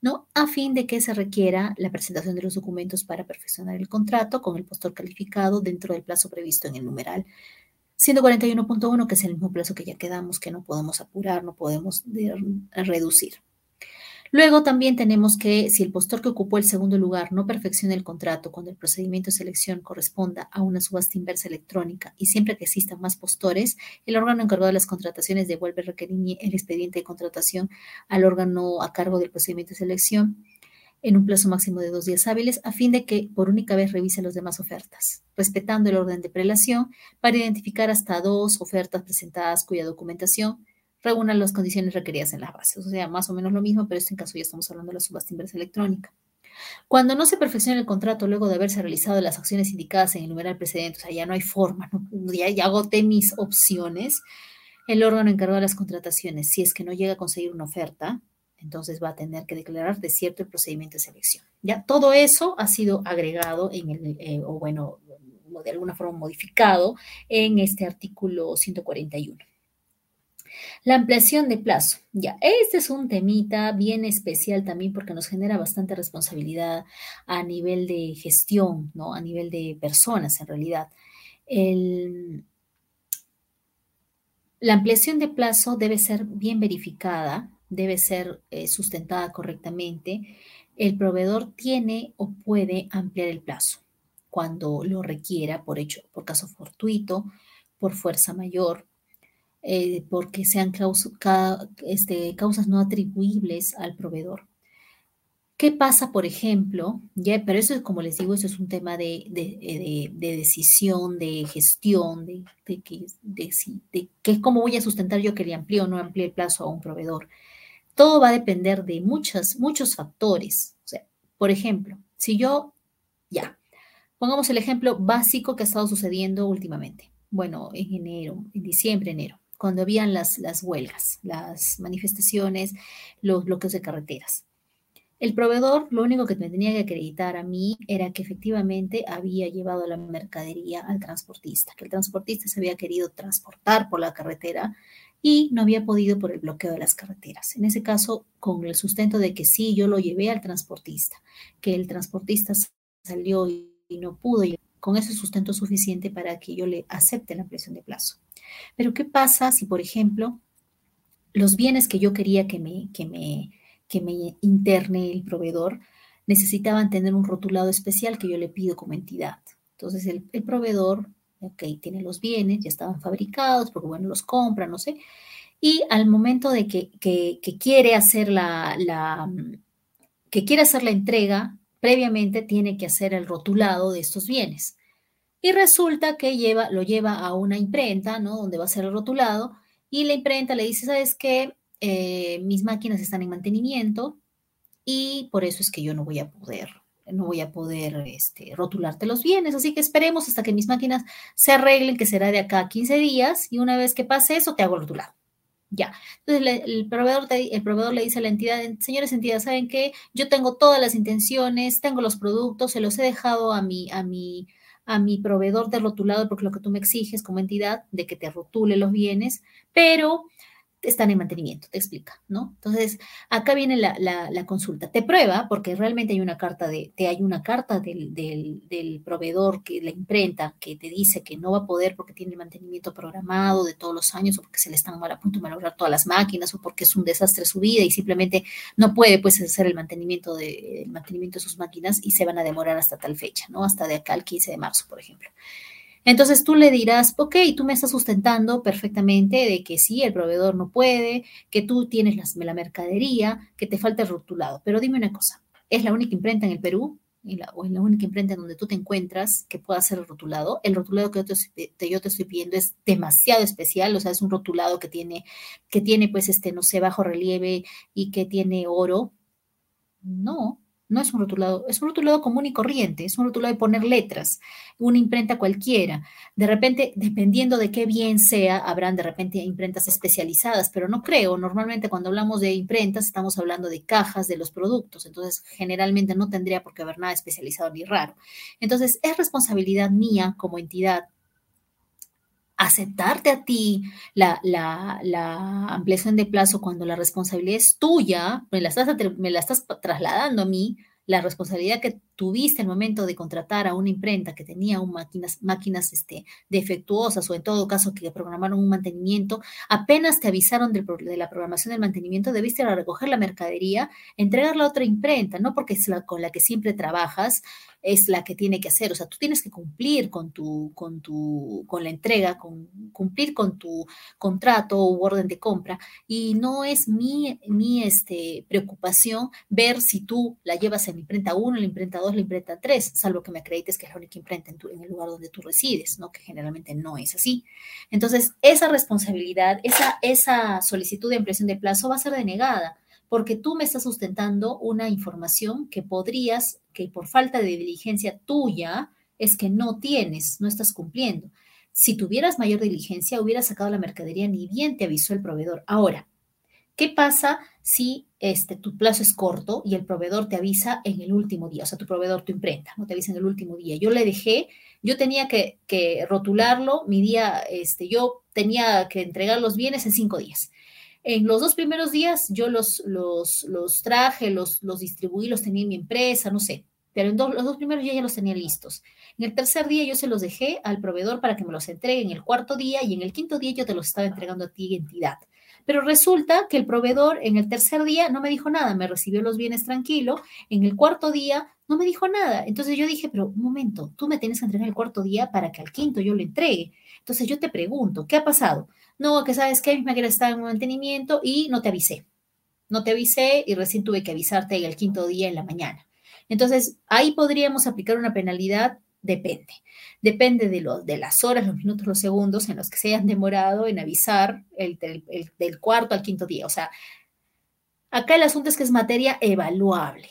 ¿no? A fin de que se requiera la presentación de los documentos para perfeccionar el contrato con el postor calificado dentro del plazo previsto en el numeral 141.1, que es el mismo plazo que ya quedamos, que no podemos apurar, no podemos reducir. Luego también tenemos que si el postor que ocupó el segundo lugar no perfecciona el contrato cuando el procedimiento de selección corresponda a una subasta inversa electrónica y siempre que existan más postores, el órgano encargado de las contrataciones devuelve el expediente de contratación al órgano a cargo del procedimiento de selección en un plazo máximo de dos días hábiles a fin de que por única vez revise las demás ofertas, respetando el orden de prelación para identificar hasta dos ofertas presentadas cuya documentación reúnan las condiciones requeridas en las bases. O sea, más o menos lo mismo, pero en este caso ya estamos hablando de la subasta inversa electrónica. Cuando no se perfecciona el contrato luego de haberse realizado las acciones indicadas en el numeral precedente, o sea, ya no hay forma, Ya, ya agoté mis opciones, el órgano encargado de las contrataciones, si es que no llega a conseguir una oferta, entonces va a tener que declarar desierto el procedimiento de selección. Ya todo eso ha sido agregado en el, eh, o bueno, de alguna forma modificado en este artículo 141. La ampliación de plazo. Ya, este es un temita bien especial también porque nos genera bastante responsabilidad a nivel de gestión, ¿no? A nivel de personas, en realidad. la ampliación de plazo debe ser bien verificada, debe ser eh, sustentada correctamente. El proveedor tiene o puede ampliar el plazo cuando lo requiera por hecho, por caso fortuito, por fuerza mayor, eh, porque sean este, causas no atribuibles al proveedor. ¿Qué pasa, por ejemplo? Ya, pero eso es, como les digo, eso es un tema de, de, decisión, de gestión, de, que, cómo voy a sustentar yo que le amplíe o no amplíe el plazo a un proveedor. Todo va a depender de muchas, muchos factores. Por ejemplo, si yo, ya, pongamos el ejemplo básico que ha estado sucediendo últimamente. Bueno, en enero, en diciembre, enero cuando habían las, las huelgas, las manifestaciones, los bloqueos de carreteras. El proveedor lo único que me tenía que acreditar a mí era que efectivamente había llevado la mercadería al transportista, que el transportista se había querido transportar por la carretera y no había podido por el bloqueo de las carreteras. En ese caso, con el sustento de que sí, yo lo llevé al transportista, que el transportista salió y no pudo, y con ese sustento suficiente para que yo le acepte la ampliación de plazo. Pero ¿qué pasa si, por ejemplo, los bienes que yo quería que me, que me, que me interne el proveedor necesitaban tener un rotulado especial que yo le pido como entidad? Entonces el, proveedor, ok, tiene los bienes, ya estaban fabricados, porque bueno, los compra, no sé, y al momento de que, quiere hacer la, la, que quiere hacer la entrega, previamente tiene que hacer el rotulado de estos bienes. Y resulta que lleva, lo lleva a una imprenta, ¿no? Donde va a ser rotulado, y la imprenta le dice, ¿sabes qué? Eh, mis máquinas están en mantenimiento y por eso es que yo no voy a poder, no voy a poder este, rotularte los bienes. Así que esperemos hasta que mis máquinas se arreglen, que será de acá a 15 días, y una vez que pase eso, te hago rotulado. Ya. Entonces el, proveedor el proveedor le dice a la entidad, señores entidades, ¿saben qué? Yo tengo todas las intenciones, tengo los productos, se los he dejado a mi, a mi, a mi proveedor de rotulado, porque lo que tú me exiges como entidad, de que te rotule los bienes, pero están en mantenimiento, te explica, ¿no? Entonces, acá viene la, consulta. Te prueba, porque realmente hay una carta de, te hay una carta del, del, proveedor que la imprenta que te dice que no va a poder porque tiene el mantenimiento programado de todos los años, o porque se le están mal a punto de malograr todas las máquinas, o porque es un desastre su vida y simplemente no puede pues hacer el mantenimiento de, el mantenimiento de sus máquinas y se van a demorar hasta tal fecha, ¿no? Hasta de acá al 15 de marzo, por ejemplo. Entonces tú le dirás, ok, tú me estás sustentando perfectamente de que sí, el proveedor no puede, que tú tienes la, mercadería, que te falta el rotulado. Pero dime una cosa, ¿es la única imprenta en el Perú? o en la única imprenta en donde tú te encuentras que pueda ser rotulado, el rotulado que yo te, yo te, estoy pidiendo es demasiado especial, o sea, es un rotulado que tiene, que tiene pues, este, no sé, bajo relieve y que tiene oro. No, no es un rotulado, es un rotulado común y corriente, es un rotulado de poner letras, una imprenta cualquiera. De repente, dependiendo de qué bien sea, habrán de repente imprentas especializadas, pero no creo. Normalmente cuando hablamos de imprentas estamos hablando de cajas de los productos, entonces generalmente no tendría por qué haber nada especializado ni raro. Entonces, es responsabilidad mía como entidad aceptarte a ti la, ampliación de plazo cuando la responsabilidad es tuya, me la estás, me la estás trasladando a mí, la responsabilidad que tuviste el momento de contratar a una imprenta que tenía un máquinas, máquinas este, defectuosas o en todo caso que programaron un mantenimiento, apenas te avisaron de, la programación del mantenimiento, debiste ir a recoger la mercadería, entregarla a otra imprenta, no porque es la con la que siempre trabajas, es la que tiene que hacer. O sea, tú tienes que cumplir con tu, con tu, con la entrega, con, cumplir con tu contrato u orden de compra. Y no es mi, mi este, preocupación ver si tú la llevas en la imprenta 1, la imprenta 2, la imprenta 3, salvo que me acredites que es la única imprenta en, en el lugar donde tú resides, ¿no? Que generalmente no es así. Entonces, esa responsabilidad, esa, esa solicitud de ampliación de plazo va a ser denegada porque tú me estás sustentando una información que podrías, que por falta de diligencia tuya, es que no tienes, no estás cumpliendo. Si tuvieras mayor diligencia, hubieras sacado la mercadería, ni bien te avisó el proveedor. Ahora, ¿qué pasa si este, tu plazo es corto y el proveedor te avisa en el último día? O sea, tu proveedor, tu imprenta, no te avisa en el último día. Yo le dejé, yo tenía que, que rotularlo, mi día, este, yo tenía que entregar los bienes en cinco días. En los dos primeros días yo los, los, los traje, los, los distribuí, los tenía en mi empresa, no sé, pero en los dos primeros días ya los tenía listos. En el tercer día yo se los dejé al proveedor para que me los entregue en el cuarto día y en el quinto día yo te los estaba entregando a ti, entidad. Pero resulta que el proveedor en el tercer día no me dijo nada, me recibió los bienes tranquilo, en el cuarto día no me dijo nada. Entonces yo dije, pero un momento, tú me tienes que entregar el cuarto día para que al quinto yo le entregue. Entonces yo te pregunto, ¿qué ha pasado? No, que sabes que mi máquina está en mantenimiento y no te avisé. No te avisé y recién tuve que avisarte el quinto día en la mañana. Entonces, ahí podríamos aplicar una penalidad, depende. Depende de, lo, de las horas, los minutos, los segundos en los que se hayan demorado en avisar el, del cuarto al quinto día. O sea, acá el asunto es que es materia evaluable.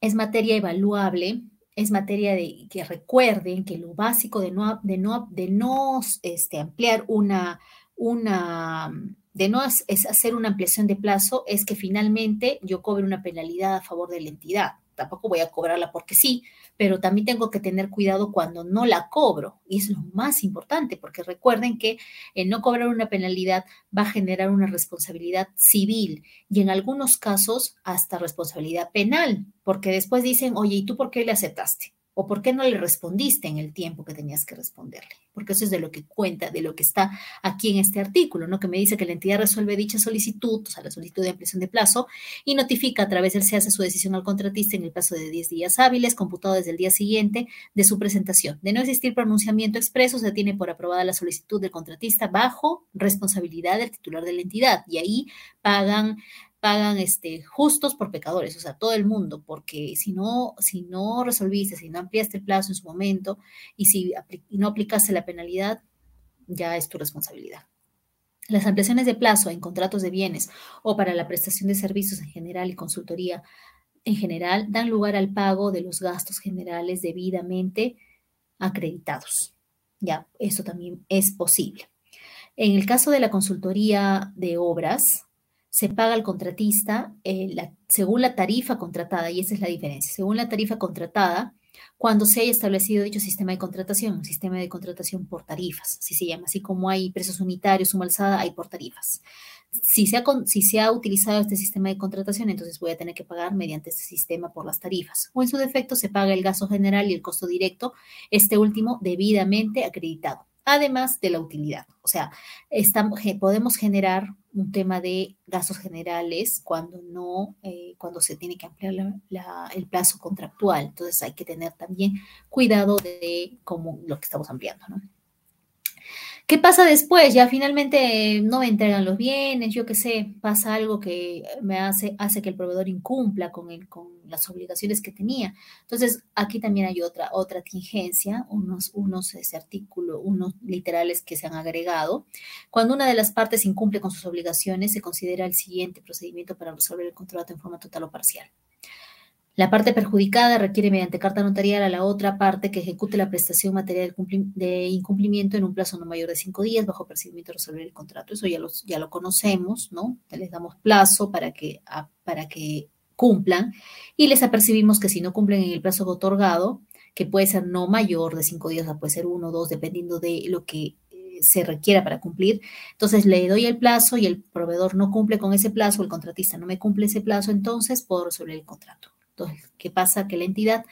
Es materia evaluable es materia de que recuerden que lo básico de no, de no, de no este, ampliar una, una, de no es hacer una ampliación de plazo, es que finalmente yo cobre una penalidad a favor de la entidad tampoco voy a cobrarla porque sí, pero también tengo que tener cuidado cuando no la cobro. Y es lo más importante, porque recuerden que el no cobrar una penalidad va a generar una responsabilidad civil y en algunos casos hasta responsabilidad penal, porque después dicen, oye, ¿y tú por qué le aceptaste? ¿O por qué no le respondiste en el tiempo que tenías que responderle? Porque eso es de lo que cuenta, de lo que está aquí en este artículo, ¿no? Que me dice que la entidad resuelve dicha solicitud, o sea, la solicitud de ampliación de plazo, y notifica a través del hace su decisión al contratista en el plazo de 10 días hábiles, computado desde el día siguiente de su presentación. De no existir pronunciamiento expreso, se tiene por aprobada la solicitud del contratista bajo responsabilidad del titular de la entidad, y ahí pagan pagan este, justos por pecadores, o sea, todo el mundo, porque si no, si no resolviste, si no ampliaste el plazo en su momento y si no aplicaste la penalidad, ya es tu responsabilidad. Las ampliaciones de plazo en contratos de bienes o para la prestación de servicios en general y consultoría en general dan lugar al pago de los gastos generales debidamente acreditados. Ya, eso también es posible. En el caso de la consultoría de obras, se paga al contratista eh, según la tarifa contratada, y esa es la diferencia, según la tarifa contratada, cuando se haya establecido dicho sistema de contratación, un sistema de contratación por tarifas, así se llama, así como hay precios unitarios, suma alzada, hay por tarifas. Si se, ha, si se ha utilizado este sistema de contratación, entonces voy a tener que pagar mediante este sistema por las tarifas. O en su defecto se paga el gasto general y el costo directo, este último debidamente acreditado además de la utilidad. O sea, estamos, podemos generar un tema de gastos generales cuando no, eh, cuando se tiene que ampliar el plazo contractual. Entonces hay que tener también cuidado de cómo lo que estamos ampliando, ¿no? ¿Qué pasa después? Ya finalmente no me entregan los bienes, yo qué sé, pasa algo que me hace, hace que el proveedor incumpla con, el, con las obligaciones que tenía. Entonces, aquí también hay otra, otra tingencia, unos, unos ese artículo, unos literales que se han agregado. Cuando una de las partes incumple con sus obligaciones, se considera el siguiente procedimiento para resolver el contrato en forma total o parcial. La parte perjudicada requiere mediante carta notarial a la otra parte que ejecute la prestación material de incumplimiento en un plazo no mayor de cinco días bajo procedimiento de resolver el contrato. Eso ya, lo conocemos, ¿no? Les damos plazo para que, para que cumplan y les apercibimos que si no cumplen en el plazo otorgado, que puede ser no mayor de cinco días, o puede ser uno o dos, dependiendo de lo que eh, se requiera para cumplir. Entonces le doy el plazo y el proveedor no cumple con ese plazo, el contratista no me cumple ese plazo, entonces puedo resolver el contrato. Entonces, ¿qué pasa? Que la entidad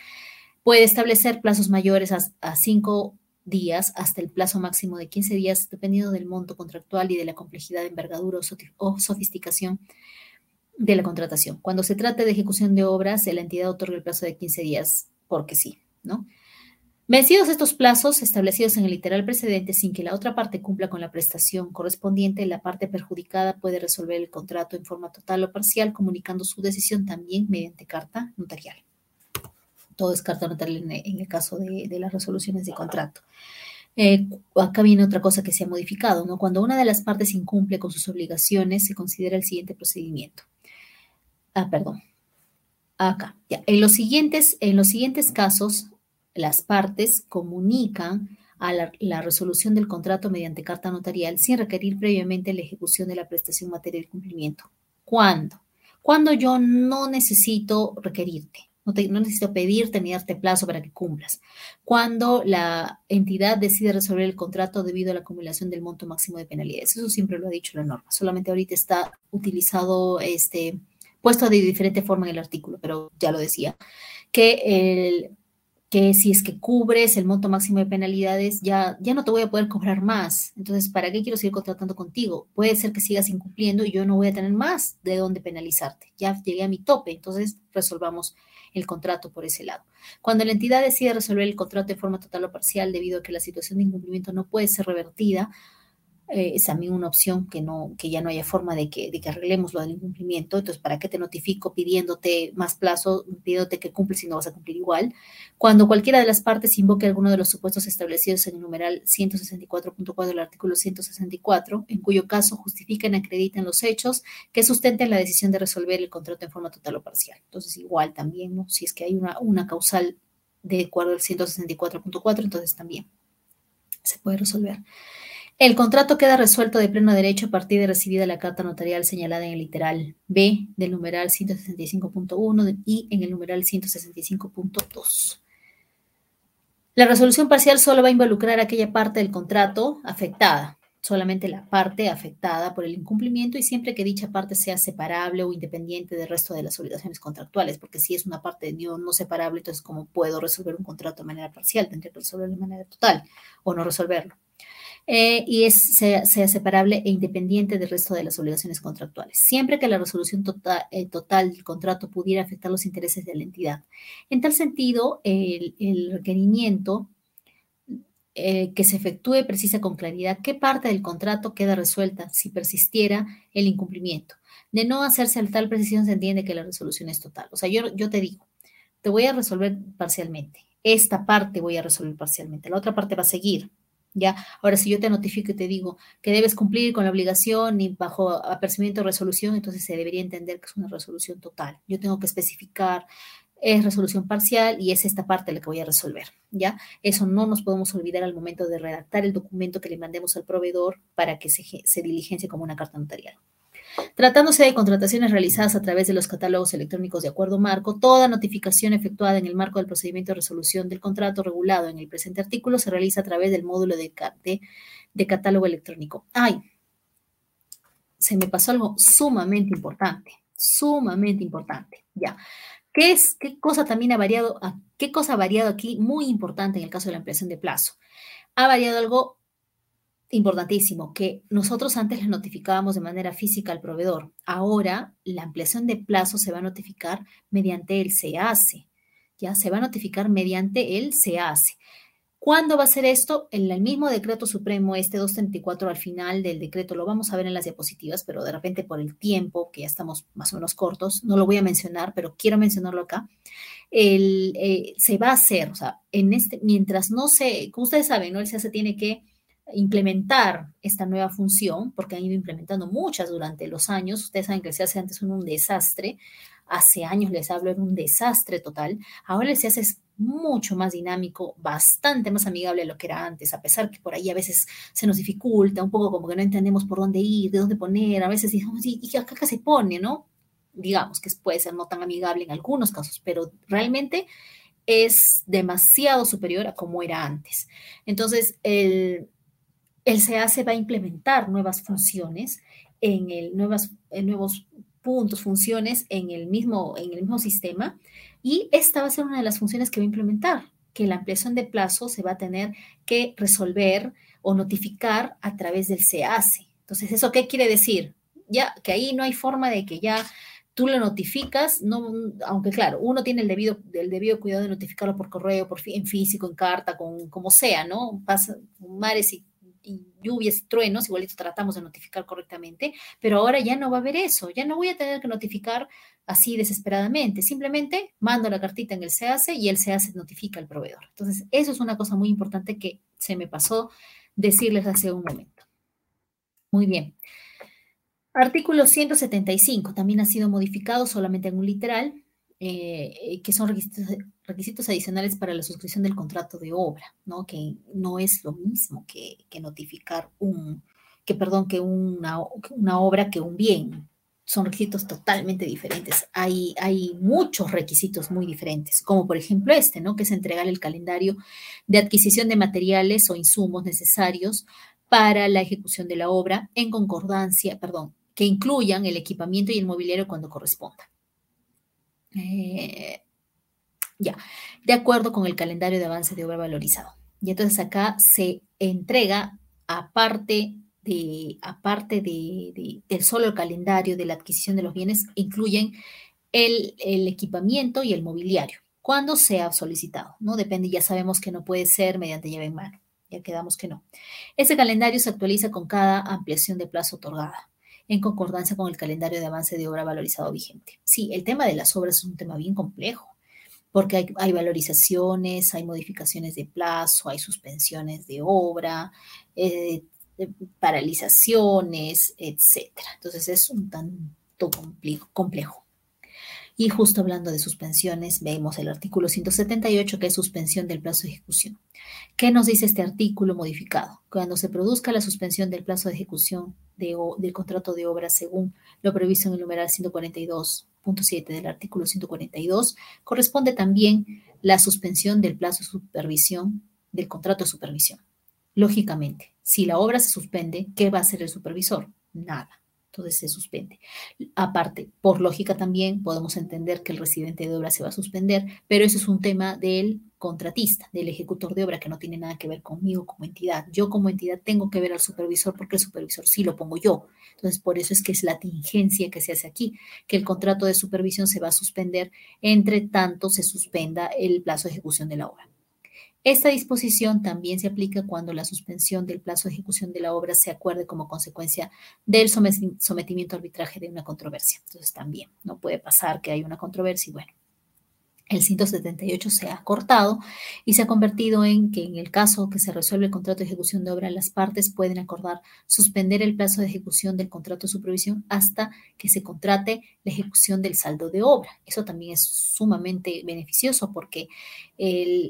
puede establecer plazos mayores a, cinco días hasta el plazo máximo de 15 días, dependiendo del monto contractual y de la complejidad, envergadura o sofisticación de la contratación. Cuando se trate de ejecución de obras, la entidad otorga el plazo de 15 días porque sí, ¿no? Vencidos estos plazos establecidos en el literal precedente sin que la otra parte cumpla con la prestación correspondiente, la parte perjudicada puede resolver el contrato en forma total o parcial, comunicando su decisión también mediante carta notarial. Todo es carta notarial en el caso de, las resoluciones de contrato. Eh, acá viene otra cosa que se ha modificado, ¿no? Cuando una de las partes incumple con sus obligaciones, se considera el siguiente procedimiento. Ah, perdón. Acá. Ya. En, los siguientes, en los siguientes casos, las partes comunican a la, resolución del contrato mediante carta notarial sin requerir previamente la ejecución de la prestación material de cumplimiento. ¿Cuándo? Cuando yo no necesito requerirte, no, no, necesito pedirte ni darte plazo para que cumplas. Cuando la entidad decide resolver el contrato debido a la acumulación del monto máximo de penalidades. Eso siempre lo ha dicho la norma. Solamente ahorita está utilizado, este, puesto de diferente forma en el artículo, pero ya lo decía, que el que si es que cubres el monto máximo de penalidades, ya, ya no te voy a poder cobrar más. Entonces, ¿para qué quiero seguir contratando contigo? Puede ser que sigas incumpliendo y yo no voy a tener más de dónde penalizarte. Ya llegué a mi tope, entonces resolvamos el contrato por ese lado. Cuando la entidad decide resolver el contrato de forma total o parcial debido a que la situación de incumplimiento no puede ser revertida, eh, es también una opción que, no, que ya no haya forma de que, de que arreglemos lo del incumplimiento. Entonces, ¿para qué te notifico pidiéndote más plazo, pidiéndote que cumples si no vas a cumplir igual? Cuando cualquiera de las partes invoque alguno de los supuestos establecidos en el numeral 164.4 del artículo 164, en cuyo caso justifiquen acrediten los hechos que sustenten la decisión de resolver el contrato en forma total o parcial. Entonces, igual también, ¿no? Si es que hay una, una causal de acuerdo al 164.4, entonces también se puede resolver. El contrato queda resuelto de pleno derecho a partir de recibida la carta notarial señalada en el literal B del numeral 165.1 y en el numeral 165.2. La resolución parcial solo va a involucrar aquella parte del contrato afectada, solamente la parte afectada por el incumplimiento y siempre que dicha parte sea separable o independiente del resto de las obligaciones contractuales, porque si es una parte no, no separable, entonces ¿cómo puedo resolver un contrato de manera parcial? Tendría que resolverlo de manera total o no resolverlo. Eh, y sea, separable e independiente del resto de las obligaciones contractuales, siempre que la resolución tota-, eh, total, del contrato pudiera afectar los intereses de la entidad. En tal sentido, el, requerimiento eh, que se efectúe precisa con claridad qué parte del contrato queda resuelta si persistiera el incumplimiento. De no hacerse al tal precisión se entiende que la resolución es total. O sea, yo, yo te digo, te voy a resolver parcialmente. Esta parte voy a resolver parcialmente. La otra parte va a seguir ¿ya? Ahora, si yo te notifico y te digo que debes cumplir con la obligación y bajo apercibimiento de resolución, entonces se debería entender que es una resolución total. Yo tengo que especificar, es resolución parcial y es esta parte la que voy a resolver, ¿ya? Eso no nos podemos olvidar al momento de redactar el documento que le mandemos al proveedor para que se, se diligencie como una carta notarial. Tratándose de contrataciones realizadas a través de los catálogos electrónicos de acuerdo marco, toda notificación efectuada en el marco del procedimiento de resolución del contrato regulado en el presente artículo se realiza a través del módulo de, de catálogo electrónico. ¡Ay! Se me pasó algo sumamente importante, sumamente importante. Ya. ¿Qué es, qué cosa también ha variado, qué cosa ha variado aquí muy importante en el caso de la ampliación de plazo? Ha variado algo importantísimo, que nosotros antes le notificábamos de manera física al proveedor. Ahora la ampliación de plazo se va a notificar mediante el SEACE. Ya se va a notificar mediante el SEACE. ¿Cuándo va a ser esto? En el mismo decreto supremo, este 234 al final del decreto, lo vamos a ver en las diapositivas, pero de repente por el tiempo, que ya estamos más o menos cortos, no lo voy a mencionar, pero quiero mencionarlo acá. El, eh, se va a hacer, o sea, en este, mientras no se, como ustedes saben, ¿no? El se tiene que implementar esta nueva función, porque han ido implementando muchas durante los años. Ustedes saben que el hace antes un desastre. Hace años les hablo, era un desastre total. Ahora el hace es mucho más dinámico, bastante más amigable de lo que era antes, a pesar que por ahí a veces se nos dificulta, un poco como que no entendemos por dónde ir, de dónde poner, a veces decimos, ¿y acá, acá se pone, no? Digamos que puede ser no tan amigable en algunos casos, pero realmente es demasiado superior a como era antes. Entonces, el, el se va a implementar nuevas funciones en, el, nuevas, nuevos puntos, funciones en el, mismo, en el mismo sistema y esta va a ser una de las funciones que va a implementar, que la ampliación de plazo se va a tener que resolver o notificar a través del SEACE. Entonces, ¿eso qué quiere decir? Ya que ahí no hay forma de que ya tú lo notificas, no, aunque claro, uno tiene el debido, el debido cuidado de notificarlo por correo, por, en físico, en carta, con como sea, ¿no? Pasa mares y lluvias, truenos, igualito tratamos de notificar correctamente, pero ahora ya no va a haber eso, ya no voy a tener que notificar así desesperadamente, simplemente mando la cartita en el SEACE y el SEACE notifica al proveedor. Entonces, eso es una cosa muy importante que se me pasó decirles hace un momento. Muy bien. Artículo 175 también ha sido modificado solamente en un literal, eh, que son requisitos, adicionales para la suscripción del contrato de obra, ¿no? Que no es lo mismo que, notificar un, que perdón, que una, una, obra que un bien. Son requisitos totalmente diferentes. Hay, hay muchos requisitos muy diferentes, como por ejemplo este, ¿no? Que es entregar el calendario de adquisición de materiales o insumos necesarios para la ejecución de la obra en concordancia, perdón, que incluyan el equipamiento y el mobiliario cuando corresponda. Eh, ya, de acuerdo con el calendario de avance de obra valorizado. Y entonces acá se entrega aparte de, aparte de, del solo calendario de la adquisición de los bienes, incluyen el, el, equipamiento y el mobiliario, cuando sea solicitado, ¿no? Depende, ya sabemos que no puede ser mediante llave en mano, ya quedamos que no. Ese calendario se actualiza con cada ampliación de plazo otorgada en concordancia con el calendario de avance de obra valorizado vigente. Sí, el tema de las obras es un tema bien complejo, porque hay, valorizaciones, hay modificaciones de plazo, hay suspensiones de obra, eh, paralizaciones, etc. Entonces es un tanto complejo. Y justo hablando de suspensiones, vemos el artículo 178, que es suspensión del plazo de ejecución. ¿Qué nos dice este artículo modificado? Cuando se produzca la suspensión del plazo de ejecución del contrato de obra según lo previsto en el numeral 142.7 del artículo 142, corresponde también la suspensión del plazo de supervisión del contrato de supervisión. Lógicamente, si la obra se suspende, ¿qué va a hacer el supervisor? Nada entonces se suspende. Aparte, por lógica también podemos entender que el residente de obra se va a suspender, pero eso es un tema del contratista, del ejecutor de obra, que no tiene nada que ver conmigo como entidad. Yo como entidad tengo que ver al supervisor porque el supervisor sí lo pongo yo. Entonces, por eso es que es la tingencia que se hace aquí, que el contrato de supervisión se va a suspender entre tanto se suspenda el plazo de ejecución de la obra. Esta disposición también se aplica cuando la suspensión del plazo de ejecución de la obra se acuerde como consecuencia del sometimiento a arbitraje de una controversia. Entonces también no puede pasar que haya una controversia y bueno, el 178 se ha cortado y se ha convertido en que en el caso que se resuelve el contrato de ejecución de obra, las partes pueden acordar suspender el plazo de ejecución del contrato de supervisión hasta que se contrate la ejecución del saldo de obra. Eso también es sumamente beneficioso porque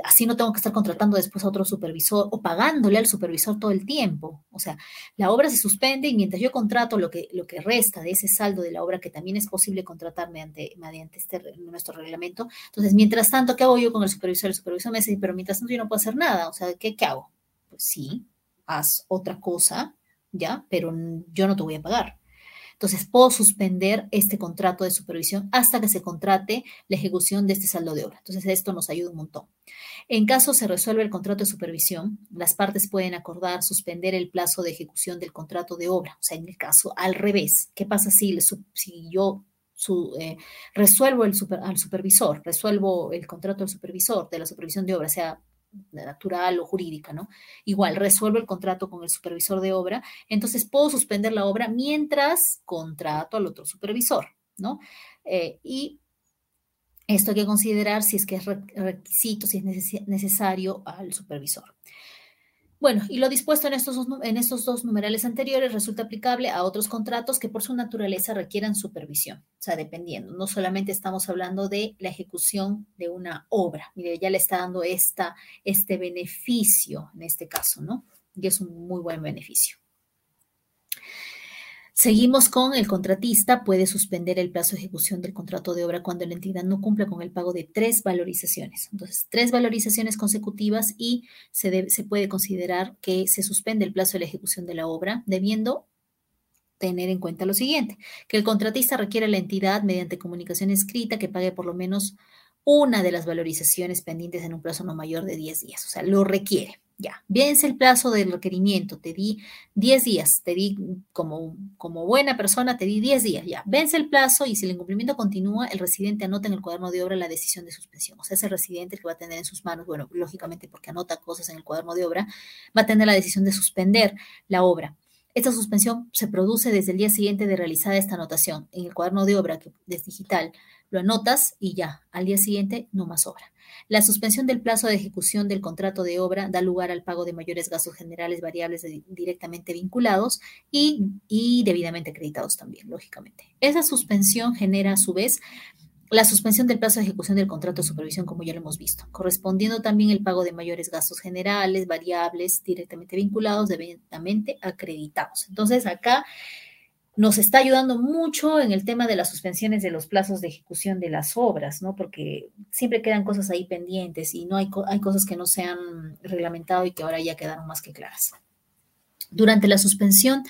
así no tengo que estar contratando después a otro supervisor o pagándole al supervisor todo el tiempo. O sea, la obra se suspende y mientras yo contrato lo que, lo que resta de ese saldo de la obra, que también es posible contratar mediante, mediante este, nuestro reglamento, entonces, mientras tanto, ¿qué hago yo con el supervisor? El supervisor me dice, pero mientras tanto yo no puedo hacer nada. O sea, ¿qué, qué hago? Pues sí, haz otra cosa, ¿ya? Pero yo no te voy a pagar. Entonces, puedo suspender este contrato de supervisión hasta que se contrate la ejecución de este saldo de obra. Entonces, esto nos ayuda un montón. En caso se resuelve el contrato de supervisión, las partes pueden acordar suspender el plazo de ejecución del contrato de obra. O sea, en el caso al revés, ¿qué pasa si, si yo eh, resuelvo el al supervisor, resuelvo el contrato del supervisor, de la supervisión de obra, sea natural o jurídica, ¿no? Igual, resuelvo el contrato con el supervisor de obra, entonces puedo suspender la obra mientras contrato al otro supervisor, ¿no? Eh, y esto hay que considerar si es que es requisito, si es necesario al supervisor. Bueno, y lo dispuesto en estos, dos, en estos dos numerales anteriores resulta aplicable a otros contratos que por su naturaleza requieran supervisión, o sea, dependiendo. No solamente estamos hablando de la ejecución de una obra, mire, ya le está dando esta, este beneficio en este caso, ¿no? Y es un muy buen beneficio. Seguimos con el contratista puede suspender el plazo de ejecución del contrato de obra cuando la entidad no cumple con el pago de tres valorizaciones. Entonces, tres valorizaciones consecutivas y se, se puede considerar que se suspende el plazo de la ejecución de la obra, debiendo tener en cuenta lo siguiente, que el contratista requiere a la entidad mediante comunicación escrita que pague por lo menos una de las valorizaciones pendientes en un plazo no mayor de 10 días, o sea, lo requiere. Ya, vence el plazo del requerimiento, te di 10 días, te di como, como buena persona, te di 10 días, ya, vence el plazo y si el incumplimiento continúa, el residente anota en el cuaderno de obra la decisión de suspensión. O sea, ese residente que va a tener en sus manos, bueno, lógicamente porque anota cosas en el cuaderno de obra, va a tener la decisión de suspender la obra. Esta suspensión se produce desde el día siguiente de realizada esta anotación. En el cuaderno de obra, que es digital, lo anotas y ya, al día siguiente no más obra. La suspensión del plazo de ejecución del contrato de obra da lugar al pago de mayores gastos generales variables directamente vinculados y, y debidamente acreditados también, lógicamente. Esa suspensión genera a su vez la suspensión del plazo de ejecución del contrato de supervisión, como ya lo hemos visto, correspondiendo también el pago de mayores gastos generales, variables, directamente vinculados, debidamente acreditados. Entonces, acá nos está ayudando mucho en el tema de las suspensiones de los plazos de ejecución de las obras, ¿no? Porque siempre quedan cosas ahí pendientes y no hay, hay cosas que no se han reglamentado y que ahora ya quedaron más que claras. Durante la suspensión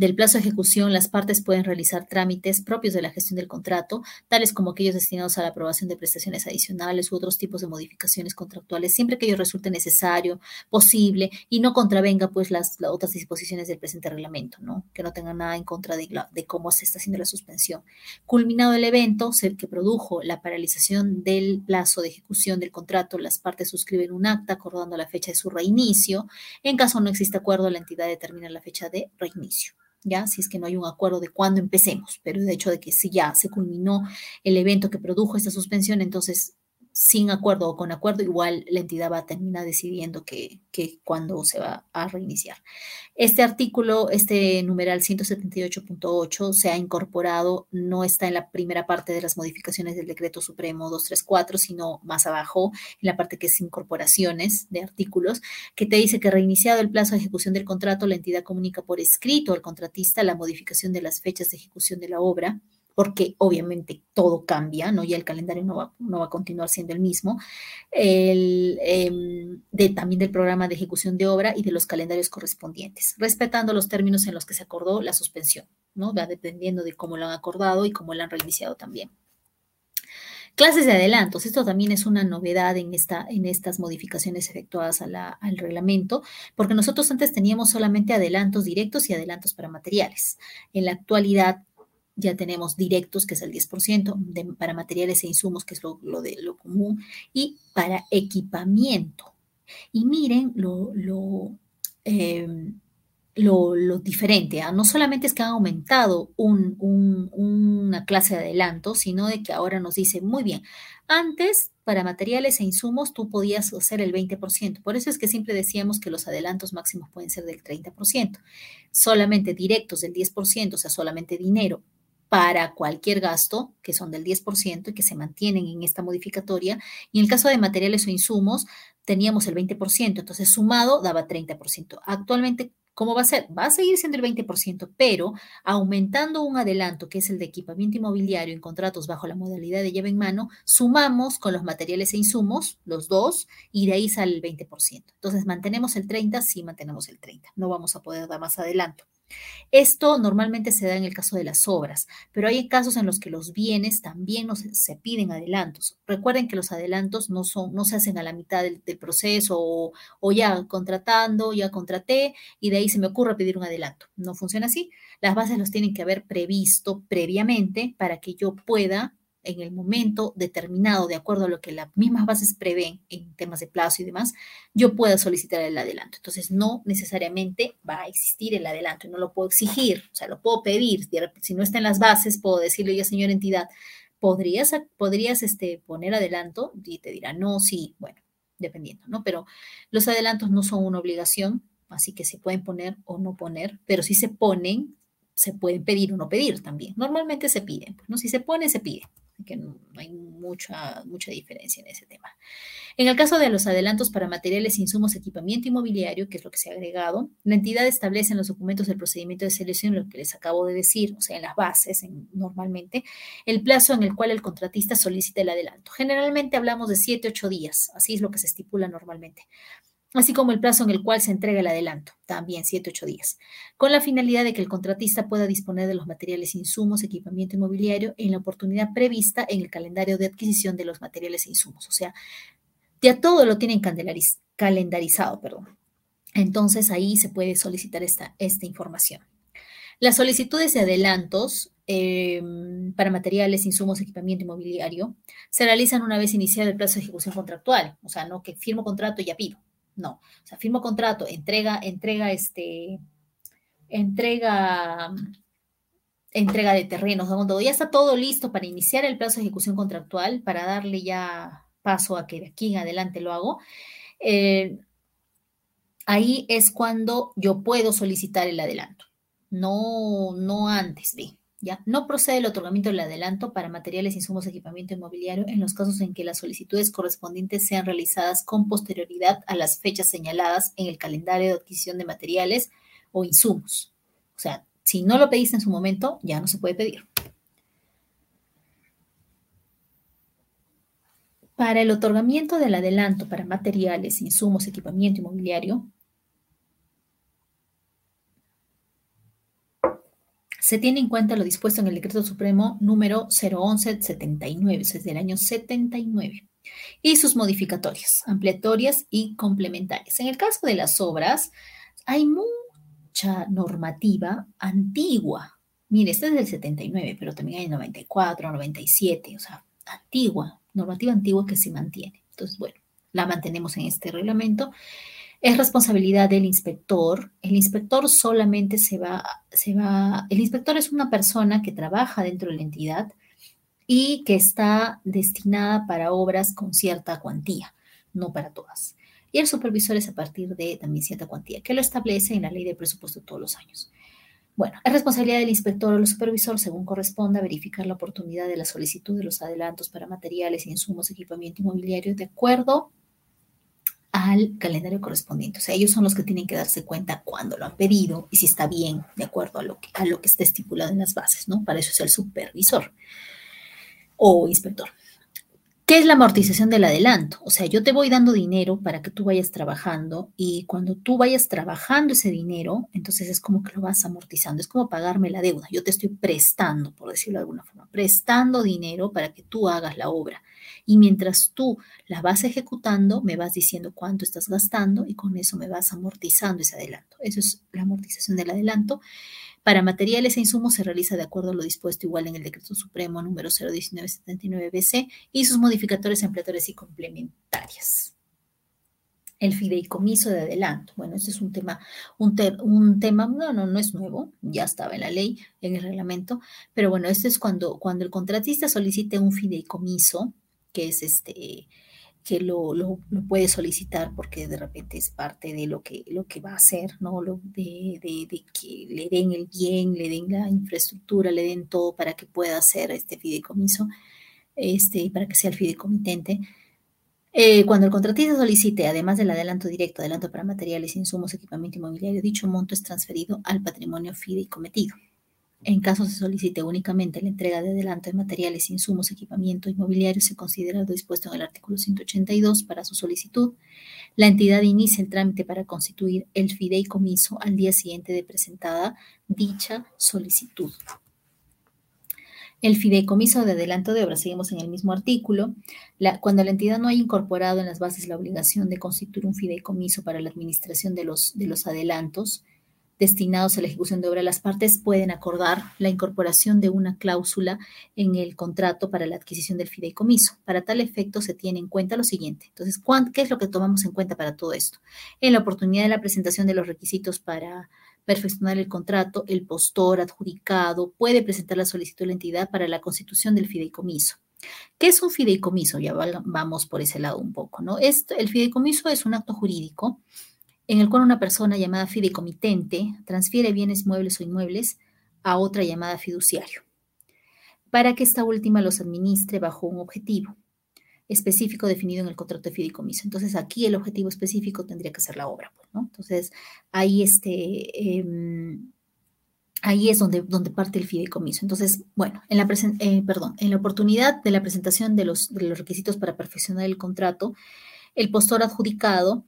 del plazo de ejecución, las partes pueden realizar trámites propios de la gestión del contrato, tales como aquellos destinados a la aprobación de prestaciones adicionales u otros tipos de modificaciones contractuales, siempre que ello resulte necesario, posible y no contravenga pues las, otras disposiciones del presente reglamento, ¿no? Que no tenga nada en contra de, de, cómo se está haciendo la suspensión. Culminado el evento que produjo la paralización del plazo de ejecución del contrato, las partes suscriben un acta acordando la fecha de su reinicio. En caso no exista acuerdo, la entidad determina la fecha de reinicio. ¿Ya? Si es que no hay un acuerdo de cuándo empecemos, pero de hecho de que si ya se culminó el evento que produjo esta suspensión, entonces sin acuerdo o con acuerdo, igual la entidad va a terminar decidiendo que, que cuándo se va a reiniciar. Este artículo, este numeral 178.8, se ha incorporado, no está en la primera parte de las modificaciones del decreto supremo 234, sino más abajo, en la parte que es incorporaciones de artículos, que te dice que reiniciado el plazo de ejecución del contrato, la entidad comunica por escrito al contratista la modificación de las fechas de ejecución de la obra porque obviamente todo cambia, ¿no? Ya el calendario no va, no va a continuar siendo el mismo, el, em, de, también del programa de ejecución de obra y de los calendarios correspondientes, respetando los términos en los que se acordó la suspensión, ¿no? Va dependiendo de cómo lo han acordado y cómo lo han reiniciado también. Clases de adelantos. Esto también es una novedad en, esta, en estas modificaciones efectuadas al reglamento, porque nosotros antes teníamos solamente adelantos directos y adelantos para materiales. En la actualidad ya tenemos directos, que es el 10%, de, para materiales e insumos, que es lo, de, lo común, y para equipamiento. Y miren lo, lo, em, lo, diferente, ¿ah? no solamente es que han aumentado una clase de adelanto, sino de que ahora nos dice, muy bien, antes para materiales e insumos tú podías hacer el 20%, por eso es que siempre decíamos que los adelantos máximos pueden ser del 30%, solamente directos del 10%, o sea, solamente dinero para cualquier gasto, que son del 10% y que se mantienen en esta modificatoria. Y en el caso de materiales o insumos, teníamos el 20%, entonces sumado daba 30%. Actualmente, ¿cómo va a ser? Va a seguir siendo el 20%, pero aumentando un adelanto, que es el de equipamiento inmobiliario en contratos bajo la modalidad de llave en mano, sumamos con los materiales e insumos, los dos, y de ahí sale el 20%. Entonces, ¿mantenemos el 30%? Sí, mantenemos el 30%. No vamos a poder dar más adelanto. Esto normalmente se da en el caso de las obras, pero hay casos en los que los bienes también se piden adelantos. Recuerden que los adelantos no, son, no se hacen a la mitad del, proceso o, o, ya contratando, ya contraté y de ahí se me ocurre pedir un adelanto. No funciona así. Las bases los tienen que haber previsto previamente para que yo pueda en el momento determinado, de acuerdo a lo que las mismas bases prevén en temas de plazo y demás, yo pueda solicitar el adelanto. Entonces, no necesariamente va a existir el adelanto no lo puedo exigir, o sea, lo puedo pedir. Si no está en las bases, puedo decirle, ya señora entidad, ¿podrías, podrías este, poner adelanto? Y te dirá, no, sí, bueno, dependiendo, ¿no? Pero los adelantos no son una obligación, así que se pueden poner o no poner, pero si se ponen, se pueden pedir o no pedir también. Normalmente se piden, pues, ¿no? Si se pone, se pide que no, hay mucha, mucha diferencia en ese tema. En el caso de los adelantos para materiales, insumos, equipamiento inmobiliario, que es lo que se ha agregado, la entidad establece en los documentos del procedimiento de selección, lo que les acabo de decir, o sea, en las bases normalmente, el plazo en el cual el contratista solicita el adelanto. Generalmente hablamos de 7, 8 días, así es lo que se estipula normalmente así como el plazo en el cual se entrega el adelanto, también 7, 8 días, con la finalidad de que el contratista pueda disponer de los materiales, insumos, equipamiento inmobiliario en la oportunidad prevista en el calendario de adquisición de los materiales e insumos. O sea, ya todo lo tienen calendarizado, perdón. Entonces ahí se puede solicitar esta, esta información. Las solicitudes de adelantos em, para materiales, insumos, equipamiento inmobiliario se realizan una vez iniciado el plazo de ejecución contractual. O sea, no que firmo contrato y ya pido no, o sea, firmo contrato, entrega, entrega este, entrega, entrega de terrenos, cuando ya está todo listo para iniciar el plazo de ejecución contractual, para darle ya paso a que de aquí en adelante lo hago, eh, ahí es cuando yo puedo solicitar el adelanto, no, no antes de. ¿Ya? No procede el otorgamiento del adelanto para materiales, insumos, equipamiento inmobiliario en los casos en que las solicitudes correspondientes sean realizadas con posterioridad a las fechas señaladas en el calendario de adquisición de materiales o insumos. O sea, si no lo pediste en su momento, ya no se puede pedir. Para el otorgamiento del adelanto para materiales, insumos, equipamiento inmobiliario, se tiene en cuenta lo dispuesto en el Decreto Supremo número 011-79, es del año 79, y sus modificatorias, ampliatorias y complementarias. En el caso de las obras, hay mucha normativa antigua. Mire, esta es del 79, pero también hay 94, 97, o sea, antigua, normativa antigua que se mantiene. Entonces, bueno, la mantenemos en este reglamento es responsabilidad del inspector. El inspector solamente se va, se va, el inspector es una persona que trabaja dentro de la entidad y que está destinada para obras con cierta cuantía, no para todas. Y el supervisor es a partir de también cierta cuantía, que lo establece en la ley de presupuesto todos los años. Bueno, es responsabilidad del inspector o del supervisor, según corresponda, verificar la oportunidad de la solicitud de los adelantos para materiales, insumos, equipamiento inmobiliario de acuerdo al calendario correspondiente. O sea, ellos son los que tienen que darse cuenta cuándo lo han pedido y si está bien de acuerdo a lo que, a lo que está estipulado en las bases, ¿no? Para eso es el supervisor o inspector. ¿Qué es la amortización del adelanto? O sea, yo te voy dando dinero para que tú vayas trabajando y cuando tú vayas trabajando ese dinero, entonces es como que lo vas amortizando, es como pagarme la deuda. Yo te estoy prestando, por decirlo de alguna forma, prestando dinero para que tú hagas la obra. Y mientras tú la vas ejecutando, me vas diciendo cuánto estás gastando y con eso me vas amortizando ese adelanto. Eso es la amortización del adelanto. Para materiales e insumos se realiza de acuerdo a lo dispuesto igual en el Decreto Supremo número 01979-BC y sus modificatorios ampliatorias y complementarias. El fideicomiso de adelanto. Bueno, este es un tema, un, un, tema, no, no, no es nuevo, ya estaba en la ley, en el reglamento, pero bueno, este es cuando, cuando el contratista solicite un fideicomiso, que es este, que lo, lo, puede solicitar porque de repente es parte de lo que, lo que va a hacer, ¿no? Lo de, de, que le den el bien, le den la infraestructura, le den todo para que pueda hacer este fideicomiso, este, para que sea el fideicomitente. Eh, cuando el contratista solicite, además del adelanto directo, adelanto para materiales, insumos, equipamiento inmobiliario, dicho monto es transferido al patrimonio fideicometido. En caso se solicite únicamente la entrega de adelanto de materiales, insumos, equipamiento inmobiliario, se considera dispuesto en el artículo 182 para su solicitud. La entidad inicia el trámite para constituir el fideicomiso al día siguiente de presentada dicha solicitud. El fideicomiso de adelanto de obra, seguimos en el mismo artículo, cuando la entidad no haya incorporado en las bases la obligación de constituir un fideicomiso para la administración de los, de los adelantos, destinados a la ejecución de obra, las partes pueden acordar la incorporación de una cláusula en el contrato para la adquisición del fideicomiso. Para tal efecto se tiene en cuenta lo siguiente. Entonces, ¿qué es lo que tomamos en cuenta para todo esto? En la oportunidad de la presentación de los requisitos para perfeccionar el contrato, el postor adjudicado puede presentar la solicitud de la entidad para la constitución del fideicomiso. ¿Qué es un fideicomiso? Ya vamos por ese lado un poco, ¿no? El fideicomiso es un acto jurídico en el cual una persona llamada fideicomitente transfiere bienes muebles o inmuebles a otra llamada fiduciario, para que esta última los administre bajo un objetivo específico definido en el contrato de fideicomiso. Entonces, aquí el objetivo específico tendría que ser la obra, pues, ¿no? Entonces, ahí este... Em, ahí es donde, donde parte el fideicomiso. Entonces, bueno, en la, eh, perdón, en la oportunidad de la presentación de los, de los requisitos para perfeccionar el contrato, el postor adjudicado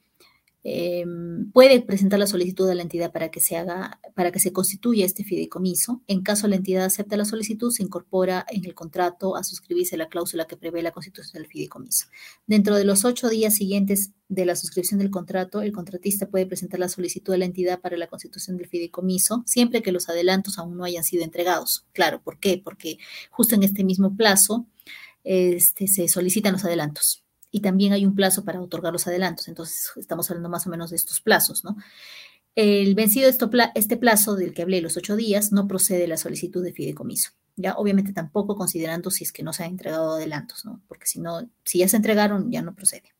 Em, puede presentar la solicitud a la entidad para que se haga, para que se constituya este fideicomiso. En caso la entidad acepta la solicitud, se incorpora en el contrato a suscribirse la cláusula que prevé la constitución del fideicomiso. Dentro de los ocho días siguientes de la suscripción del contrato, el contratista puede presentar la solicitud a la entidad para la constitución del fideicomiso, siempre que los adelantos aún no hayan sido entregados. Claro, ¿por qué? Porque justo en este mismo plazo este, se solicitan los adelantos y también hay un plazo para otorgar los adelantos. Entonces, estamos hablando más o menos de estos plazos, ¿no? El vencido de este plazo del que hablé, los ocho días, no procede la solicitud de fideicomiso. Ya, obviamente tampoco considerando si es que no se han entregado adelantos, ¿no? Porque si no, si ya se entregaron, ya no procede.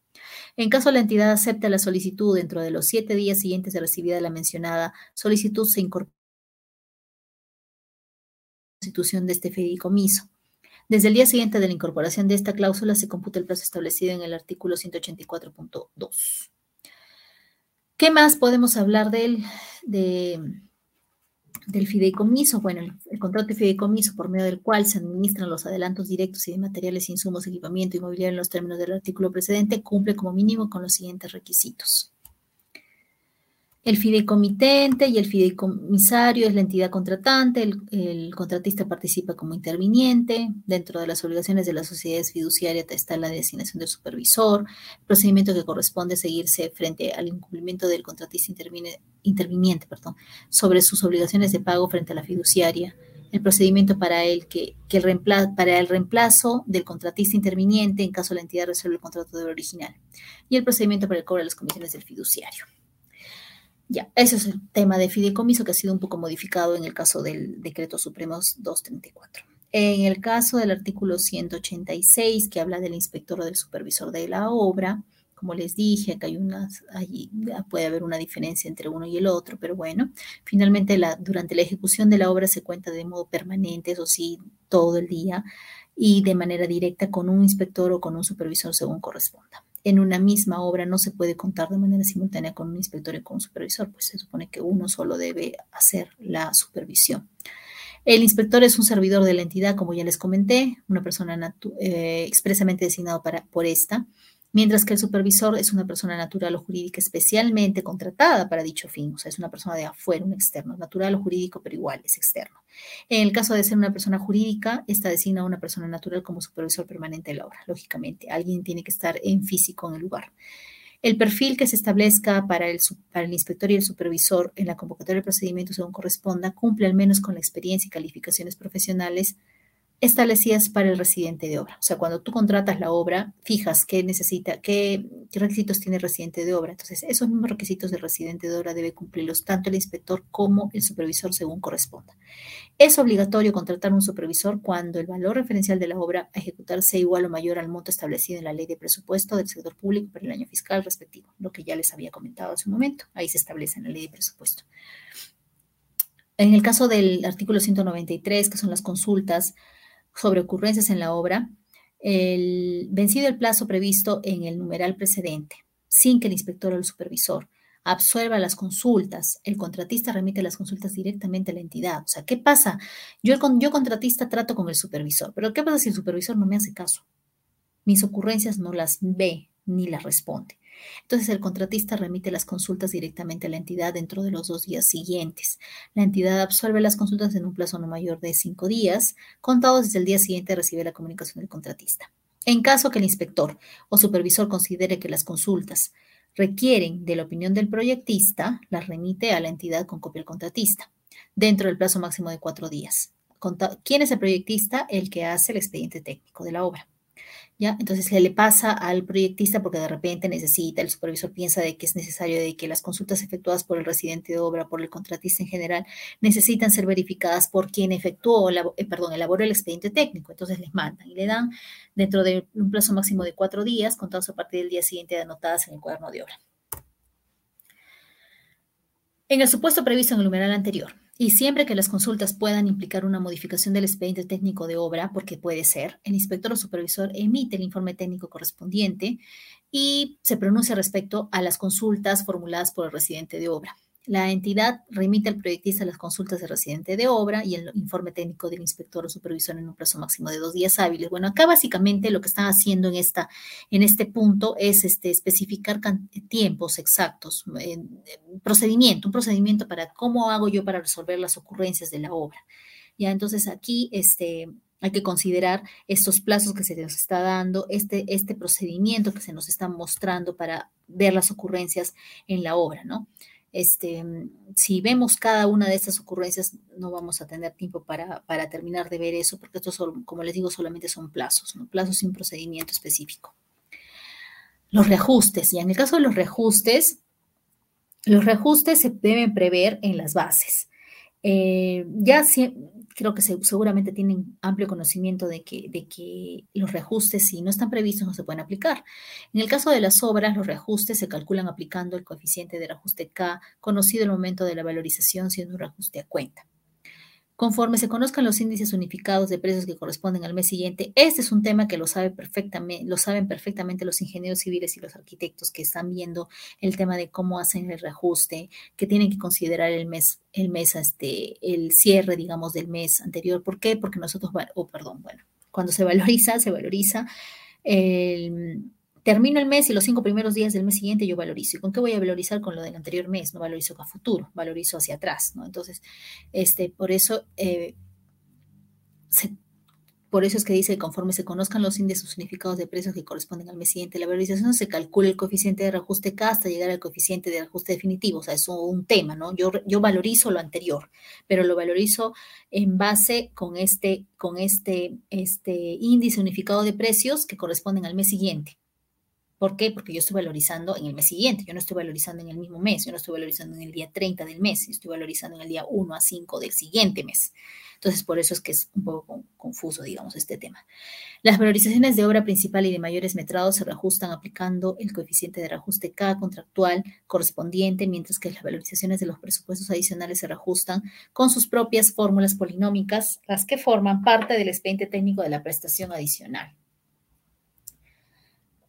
En caso la entidad acepta la solicitud dentro de los siete días siguientes de recibida la mencionada solicitud, se incorpora la constitución de este fideicomiso. Desde el día siguiente de la incorporación de esta cláusula se computa el plazo establecido en el artículo 184.2. ¿Qué más podemos hablar del, del fideicomiso? Bueno, el, el, contrato de fideicomiso por medio del cual se administran los adelantos directos y de materiales, insumos, equipamiento inmobiliario en los términos del artículo precedente cumple como mínimo con los siguientes requisitos. El fideicomitente y el fideicomisario es la entidad contratante, el, contratista participa como interviniente, dentro de las obligaciones de las sociedades fiduciarias está la designación del supervisor, el procedimiento que corresponde seguirse frente al incumplimiento del contratista interviniente perdón, sobre sus obligaciones de pago frente a la fiduciaria, el procedimiento para el, que, el para el reemplazo del contratista interviniente en caso la entidad resuelva el contrato de original y el procedimiento para el cobro de las comisiones del fiduciario. Ya, ese es el tema de fideicomiso que ha sido un poco modificado en el caso del Decreto Supremo 234. En el caso del artículo 186, que habla del inspector o del supervisor de la obra, como les dije, acá hay unas, allí puede haber una diferencia entre uno y el otro, pero bueno, finalmente la, durante la ejecución de la obra se cuenta de modo permanente, eso sí, todo el día, y de manera directa con un inspector o con un supervisor según corresponda en una misma obra no se puede contar de manera simultánea con un inspector y con un supervisor, pues se supone que uno solo debe hacer la supervisión. El inspector es un servidor de la entidad, como ya les comenté, una persona eh, expresamente designado para, por esta mientras que el supervisor es una persona natural o jurídica especialmente contratada para dicho fin, o sea, es una persona de afuera, un externo, natural o jurídico, pero igual es externo. En el caso de ser una persona jurídica, esta designa a una persona natural como supervisor permanente de la obra, lógicamente. Alguien tiene que estar en físico en el lugar. El perfil que se establezca para el, para el inspector y el supervisor en la convocatoria de procedimiento según corresponda cumple al menos con la experiencia y calificaciones profesionales establecidas para el residente de obra. O sea, cuando tú contratas la obra, fijas qué necesita, qué, requisitos tiene el residente de obra. Entonces, esos mismos requisitos del residente de obra debe cumplirlos tanto el inspector como el supervisor según corresponda. Es obligatorio contratar un supervisor cuando el valor referencial de la obra a ejecutar sea igual o mayor al monto establecido en la ley de presupuesto del sector público para el año fiscal respectivo, lo que ya les había comentado hace un momento. Ahí se establece en la ley de presupuesto. En el caso del artículo 193, que son las consultas, sobre ocurrencias en la obra, el, vencido el plazo previsto en el numeral precedente, sin que el inspector o el supervisor absuelva las consultas, el contratista remite las consultas directamente a la entidad. O sea, ¿qué pasa? Yo, yo contratista trato con el supervisor, pero ¿qué pasa si el supervisor no me hace caso? Mis ocurrencias no las ve ni las responde. Entonces el contratista remite las consultas directamente a la entidad dentro de los dos días siguientes. La entidad absuelve las consultas en un plazo no mayor de cinco días, contados desde el día siguiente recibe la comunicación del contratista. En caso que el inspector o supervisor considere que las consultas requieren de la opinión del proyectista, las remite a la entidad con copia al contratista, dentro del plazo máximo de cuatro días. ¿Quién es el proyectista? El que hace el expediente técnico de la obra. Entonces se le pasa al proyectista porque de repente necesita, el supervisor piensa de que es necesario de que las consultas efectuadas por el residente de obra, por el contratista en general, necesitan ser verificadas por quien efectuó, eh, perdón, elaboró el expediente técnico. Entonces les mandan y le dan dentro de un plazo máximo de cuatro días, contados a partir del día siguiente de anotadas en el cuaderno de obra. En el supuesto previsto en el numeral anterior, y siempre que las consultas puedan implicar una modificación del expediente técnico de obra, porque puede ser, el inspector o supervisor emite el informe técnico correspondiente y se pronuncia respecto a las consultas formuladas por el residente de obra. La entidad remite al proyectista las consultas del residente de obra y el informe técnico del inspector o supervisor en un plazo máximo de dos días hábiles. Bueno, acá básicamente lo que están haciendo en, esta, en este punto es este, especificar tiempos exactos, procedimiento, un procedimiento para cómo hago yo para resolver las ocurrencias de la obra. Ya, entonces aquí este, hay que considerar estos plazos que se nos está dando, este, este procedimiento que se nos está mostrando para ver las ocurrencias en la obra, ¿no? Este, si vemos cada una de estas ocurrencias, no vamos a tener tiempo para, terminar de ver eso, porque estos, son, como les digo, solamente son plazos, ¿no? plazos sin procedimiento específico. Los reajustes, y en el caso de los reajustes, los reajustes se deben prever en las bases. Eh, ya creo que seguramente tienen amplio conocimiento de que, de que los reajustes, si no están previstos, no se pueden aplicar. En el caso de las obras, los reajustes se calculan aplicando el coeficiente del ajuste K, conocido en el momento de la valorización, siendo un reajuste a cuenta. Conforme se conozcan los índices unificados de precios que corresponden al mes siguiente, este es un tema que lo, sabe perfectamente, lo saben perfectamente los ingenieros civiles y los arquitectos que están viendo el tema de cómo hacen el reajuste, que tienen que considerar el mes, el mes, este, el cierre, digamos, del mes anterior. ¿Por qué? Porque nosotros, oh, perdón, bueno, cuando se valoriza, se valoriza el termino el mes y los cinco primeros días del mes siguiente yo valorizo. ¿Y con qué voy a valorizar? Con lo del anterior mes, no valorizo a futuro, valorizo hacia atrás, ¿no? Entonces, este, por eso, eh, por eso es que dice, conforme se conozcan los índices significados de precios que corresponden al mes siguiente, la valorización se calcula el coeficiente de reajuste K hasta llegar al coeficiente de ajuste definitivo. O sea, es un tema, ¿no? Yo, yo valorizo lo anterior, pero lo valorizo en base con este, con este, este índice unificado de precios que corresponden al mes siguiente. ¿Por qué? Porque yo estoy valorizando en el mes siguiente, yo no estoy valorizando en el mismo mes, yo no estoy valorizando en el día 30 del mes, yo estoy valorizando en el día 1 a 5 del siguiente mes. Entonces, por eso es que es un poco confuso, digamos, este tema. Las valorizaciones de obra principal y de mayores metrados se reajustan aplicando el coeficiente de reajuste K contractual correspondiente, mientras que las valorizaciones de los presupuestos adicionales se reajustan con sus propias fórmulas polinómicas, las que forman parte del expediente técnico de la prestación adicional.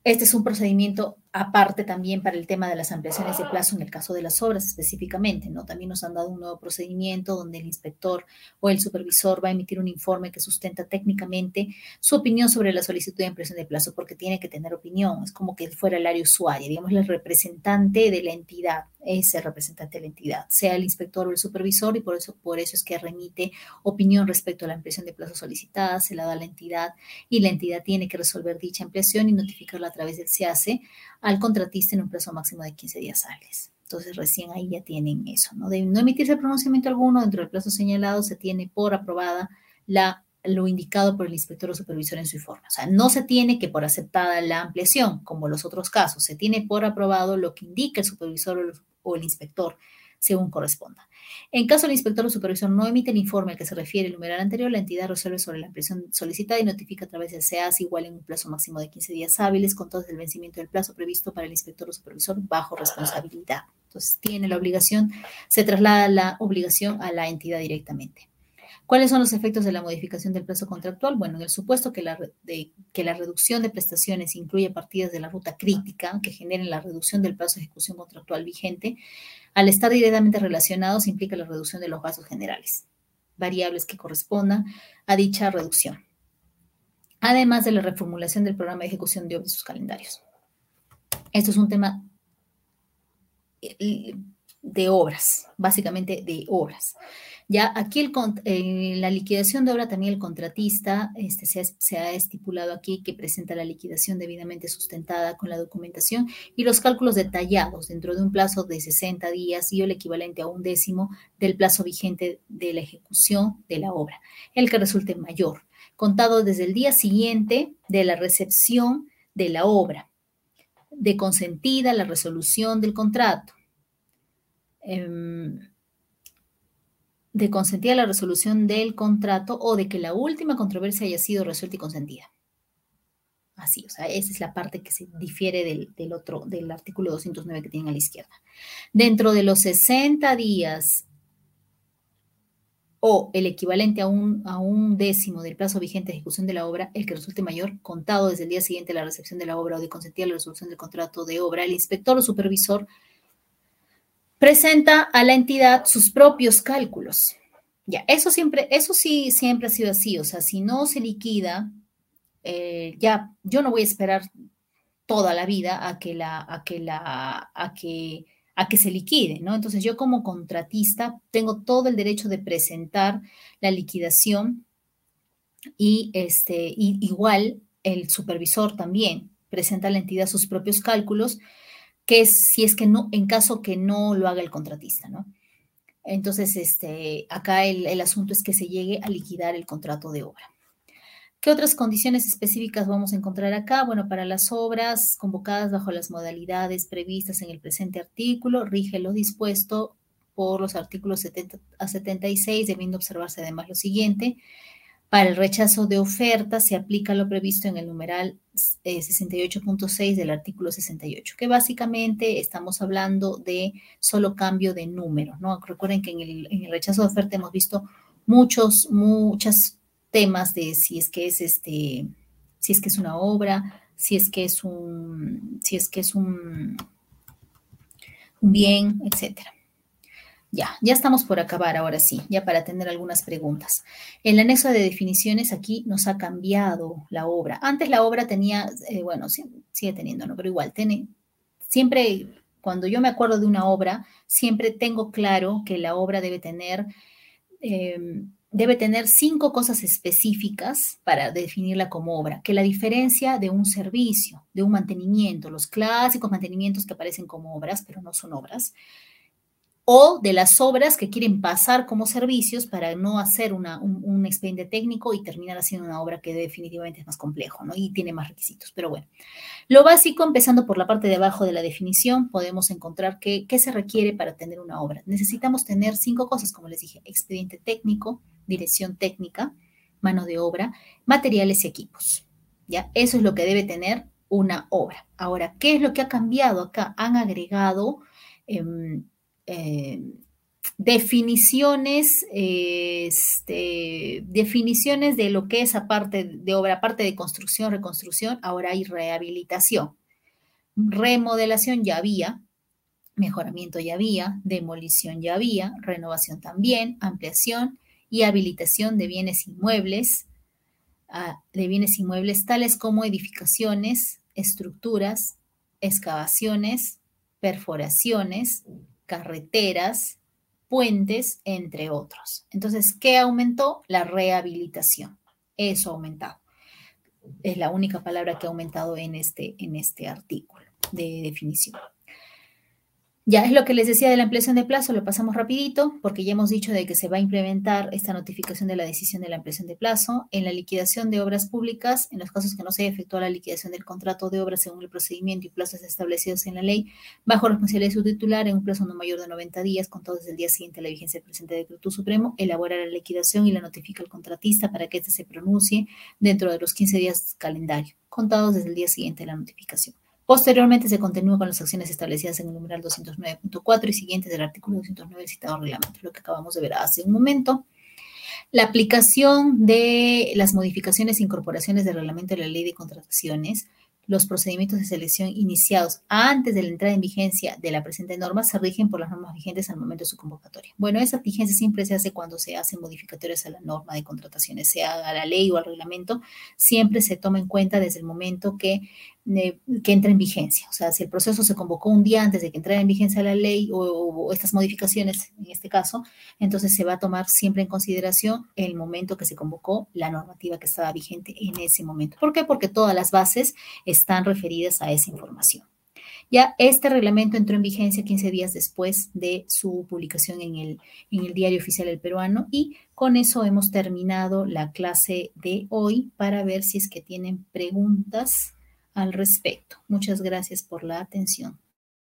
Este es un procedimiento aparte también para el tema de las ampliaciones de plazo en el caso de las obras específicamente, ¿no? También nos han dado un nuevo procedimiento donde el inspector o el supervisor va a emitir un informe que sustenta técnicamente su opinión sobre la solicitud de ampliación de plazo, porque tiene que tener opinión, es como que fuera el área usuaria, digamos, el representante de la entidad, es el representante de la entidad, sea el inspector o el supervisor, y por eso, por eso es que remite opinión respecto a la ampliación de plazo solicitada, se la da a la entidad, y la entidad tiene que resolver dicha ampliación y notificarla a través del SEACE al contratista en un plazo máximo de 15 días hábiles. Entonces, recién ahí ya tienen eso, ¿no? De no emitirse pronunciamiento alguno dentro del plazo señalado, se tiene por aprobada la, lo indicado por el inspector o supervisor en su informe. O sea, no se tiene que por aceptada la ampliación, como los otros casos, se tiene por aprobado lo que indica el supervisor o el inspector según corresponda. En caso el inspector o supervisor no emite el informe al que se refiere el numeral anterior, la entidad resuelve sobre la ampliación solicitada y notifica a través del SEAS igual en un plazo máximo de 15 días hábiles con todo el vencimiento del plazo previsto para el inspector o supervisor bajo responsabilidad. Entonces, tiene la obligación, se traslada la obligación a la entidad directamente. ¿Cuáles son los efectos de la modificación del plazo contractual? Bueno, en el supuesto que la, que la reducción de prestaciones incluye partidas de la ruta crítica que generen la reducción del plazo de ejecución contractual vigente, al estar directamente relacionados implica la reducción de los gastos generales, variables que correspondan a dicha reducción, además de la reformulación del programa de ejecución de obras sus calendarios. Esto es un tema de obras, básicamente de obras. Ya aquí el, en la liquidación de obra también el contratista este, se, ha, estipulado aquí que presenta la liquidación debidamente sustentada con la documentación y los cálculos detallados dentro de un plazo de 60 días y el equivalente a un décimo del plazo vigente de la ejecución de la obra, el que resulte mayor, contado desde el día siguiente de la recepción de la obra, de consentida la resolución del contrato. Em, de consentir la resolución del contrato o de que la última controversia haya sido resuelta y consentida. Así, o sea, esa es la parte que se difiere del, otro, del artículo 209 que tienen a la izquierda. Dentro de los 60 días o el equivalente a un, a un décimo del plazo vigente de ejecución de la obra, el que resulte mayor, contado desde el día siguiente de la recepción de la obra o de consentir la resolución del contrato de obra, el inspector o supervisor presenta a la entidad sus propios cálculos. Ya, eso siempre, eso sí siempre ha sido así. O sea, si no se liquida, eh, ya yo no voy a esperar toda la vida a que la, a que la, a que, a que se liquide, ¿no? Entonces yo como contratista tengo todo el derecho de presentar la liquidación y este, y igual el supervisor también presenta a la entidad sus propios cálculos que es, si es que no, en caso que no lo haga el contratista, ¿no? Entonces, este, acá el, el asunto es que se llegue a liquidar el contrato de obra. ¿Qué otras condiciones específicas vamos a encontrar acá? Bueno, para las obras convocadas bajo las modalidades previstas en el presente artículo, rige lo dispuesto por los artículos 70 a 76, debiendo observarse además lo siguiente. Para el rechazo de oferta se aplica lo previsto en el numeral 68.6 eh, del artículo 68, que básicamente estamos hablando de solo cambio de número, ¿no? Recuerden que en el, rechazo de oferta hemos visto muchos, muchos temas de si es que es este, si es que es una obra, si es que es un, si es que es un bien, etcétera. Ya, ya estamos por acabar ahora sí, ya para tener algunas preguntas. El anexo de definiciones aquí nos ha cambiado la obra. Antes la obra tenía, eh, bueno, sigue teniendo, ¿no? Pero igual, tiene, siempre, cuando yo me acuerdo de una obra, siempre tengo claro que la obra debe tener, em, debe tener cinco cosas específicas para definirla como obra, que la diferencia de un servicio, de un mantenimiento, los clásicos mantenimientos que aparecen como obras, pero no son obras, o de las obras que quieren pasar como servicios para no hacer un, expediente técnico y terminar haciendo una obra que definitivamente es más complejo ¿no? y tiene más requisitos. Pero bueno, lo básico, empezando por la parte de abajo de la definición, podemos encontrar qué se requiere para tener una obra. Necesitamos tener cinco cosas, como les dije, expediente técnico, dirección técnica, mano de obra, materiales y equipos. ¿ya? Eso es lo que debe tener una obra. Ahora, ¿qué es lo que ha cambiado acá? Han agregado... Em, eh, definiciones, este, definiciones de lo que es aparte de obra, aparte de construcción, reconstrucción, ahora hay rehabilitación. Remodelación ya había, mejoramiento ya había, demolición ya había, renovación también, ampliación y habilitación de bienes inmuebles, ah, de bienes inmuebles tales como edificaciones, estructuras, excavaciones, perforaciones, carreteras, puentes, entre otros. Entonces, ¿qué aumentó? La rehabilitación. Eso ha aumentado. Es la única palabra que ha aumentado en este, en este artículo de definición. Ya es lo que les decía de la ampliación de plazo, lo pasamos rapidito porque ya hemos dicho de que se va a implementar esta notificación de la decisión de la ampliación de plazo en la liquidación de obras públicas, en los casos que no se efectuó la liquidación del contrato de obras según el procedimiento y plazos establecidos en la ley, bajo responsabilidad de su titular en un plazo no mayor de 90 días, contado desde el día siguiente a la vigencia del presente decreto supremo, elabora la liquidación y la notifica al contratista para que éste se pronuncie dentro de los 15 días calendario, contados desde el día siguiente de la notificación. Posteriormente se continúa con las acciones establecidas en el numeral 209.4 y siguientes del artículo 209 del citado reglamento, lo que acabamos de ver hace un momento. La aplicación de las modificaciones e incorporaciones del reglamento de la ley de contrataciones los procedimientos de selección iniciados antes de la entrada en vigencia de la presente norma se rigen por las normas vigentes al momento de su convocatoria. Bueno, esa vigencia siempre se hace cuando se hacen modificatorias a la norma de contrataciones, sea a la ley o al reglamento, siempre se toma en cuenta desde el momento que que entra en vigencia. O sea, si el proceso se convocó un día antes de que entrara en vigencia la ley o, estas modificaciones, en este caso, entonces se va a tomar siempre en consideración el momento que se convocó la normativa que estaba vigente en ese momento. ¿Por qué? Porque todas las bases están referidas a esa información. Ya este reglamento entró en vigencia 15 días después de su publicación en el, en el Diario Oficial del Peruano y con eso hemos terminado la clase de hoy para ver si es que tienen preguntas al respecto. Muchas gracias por la atención.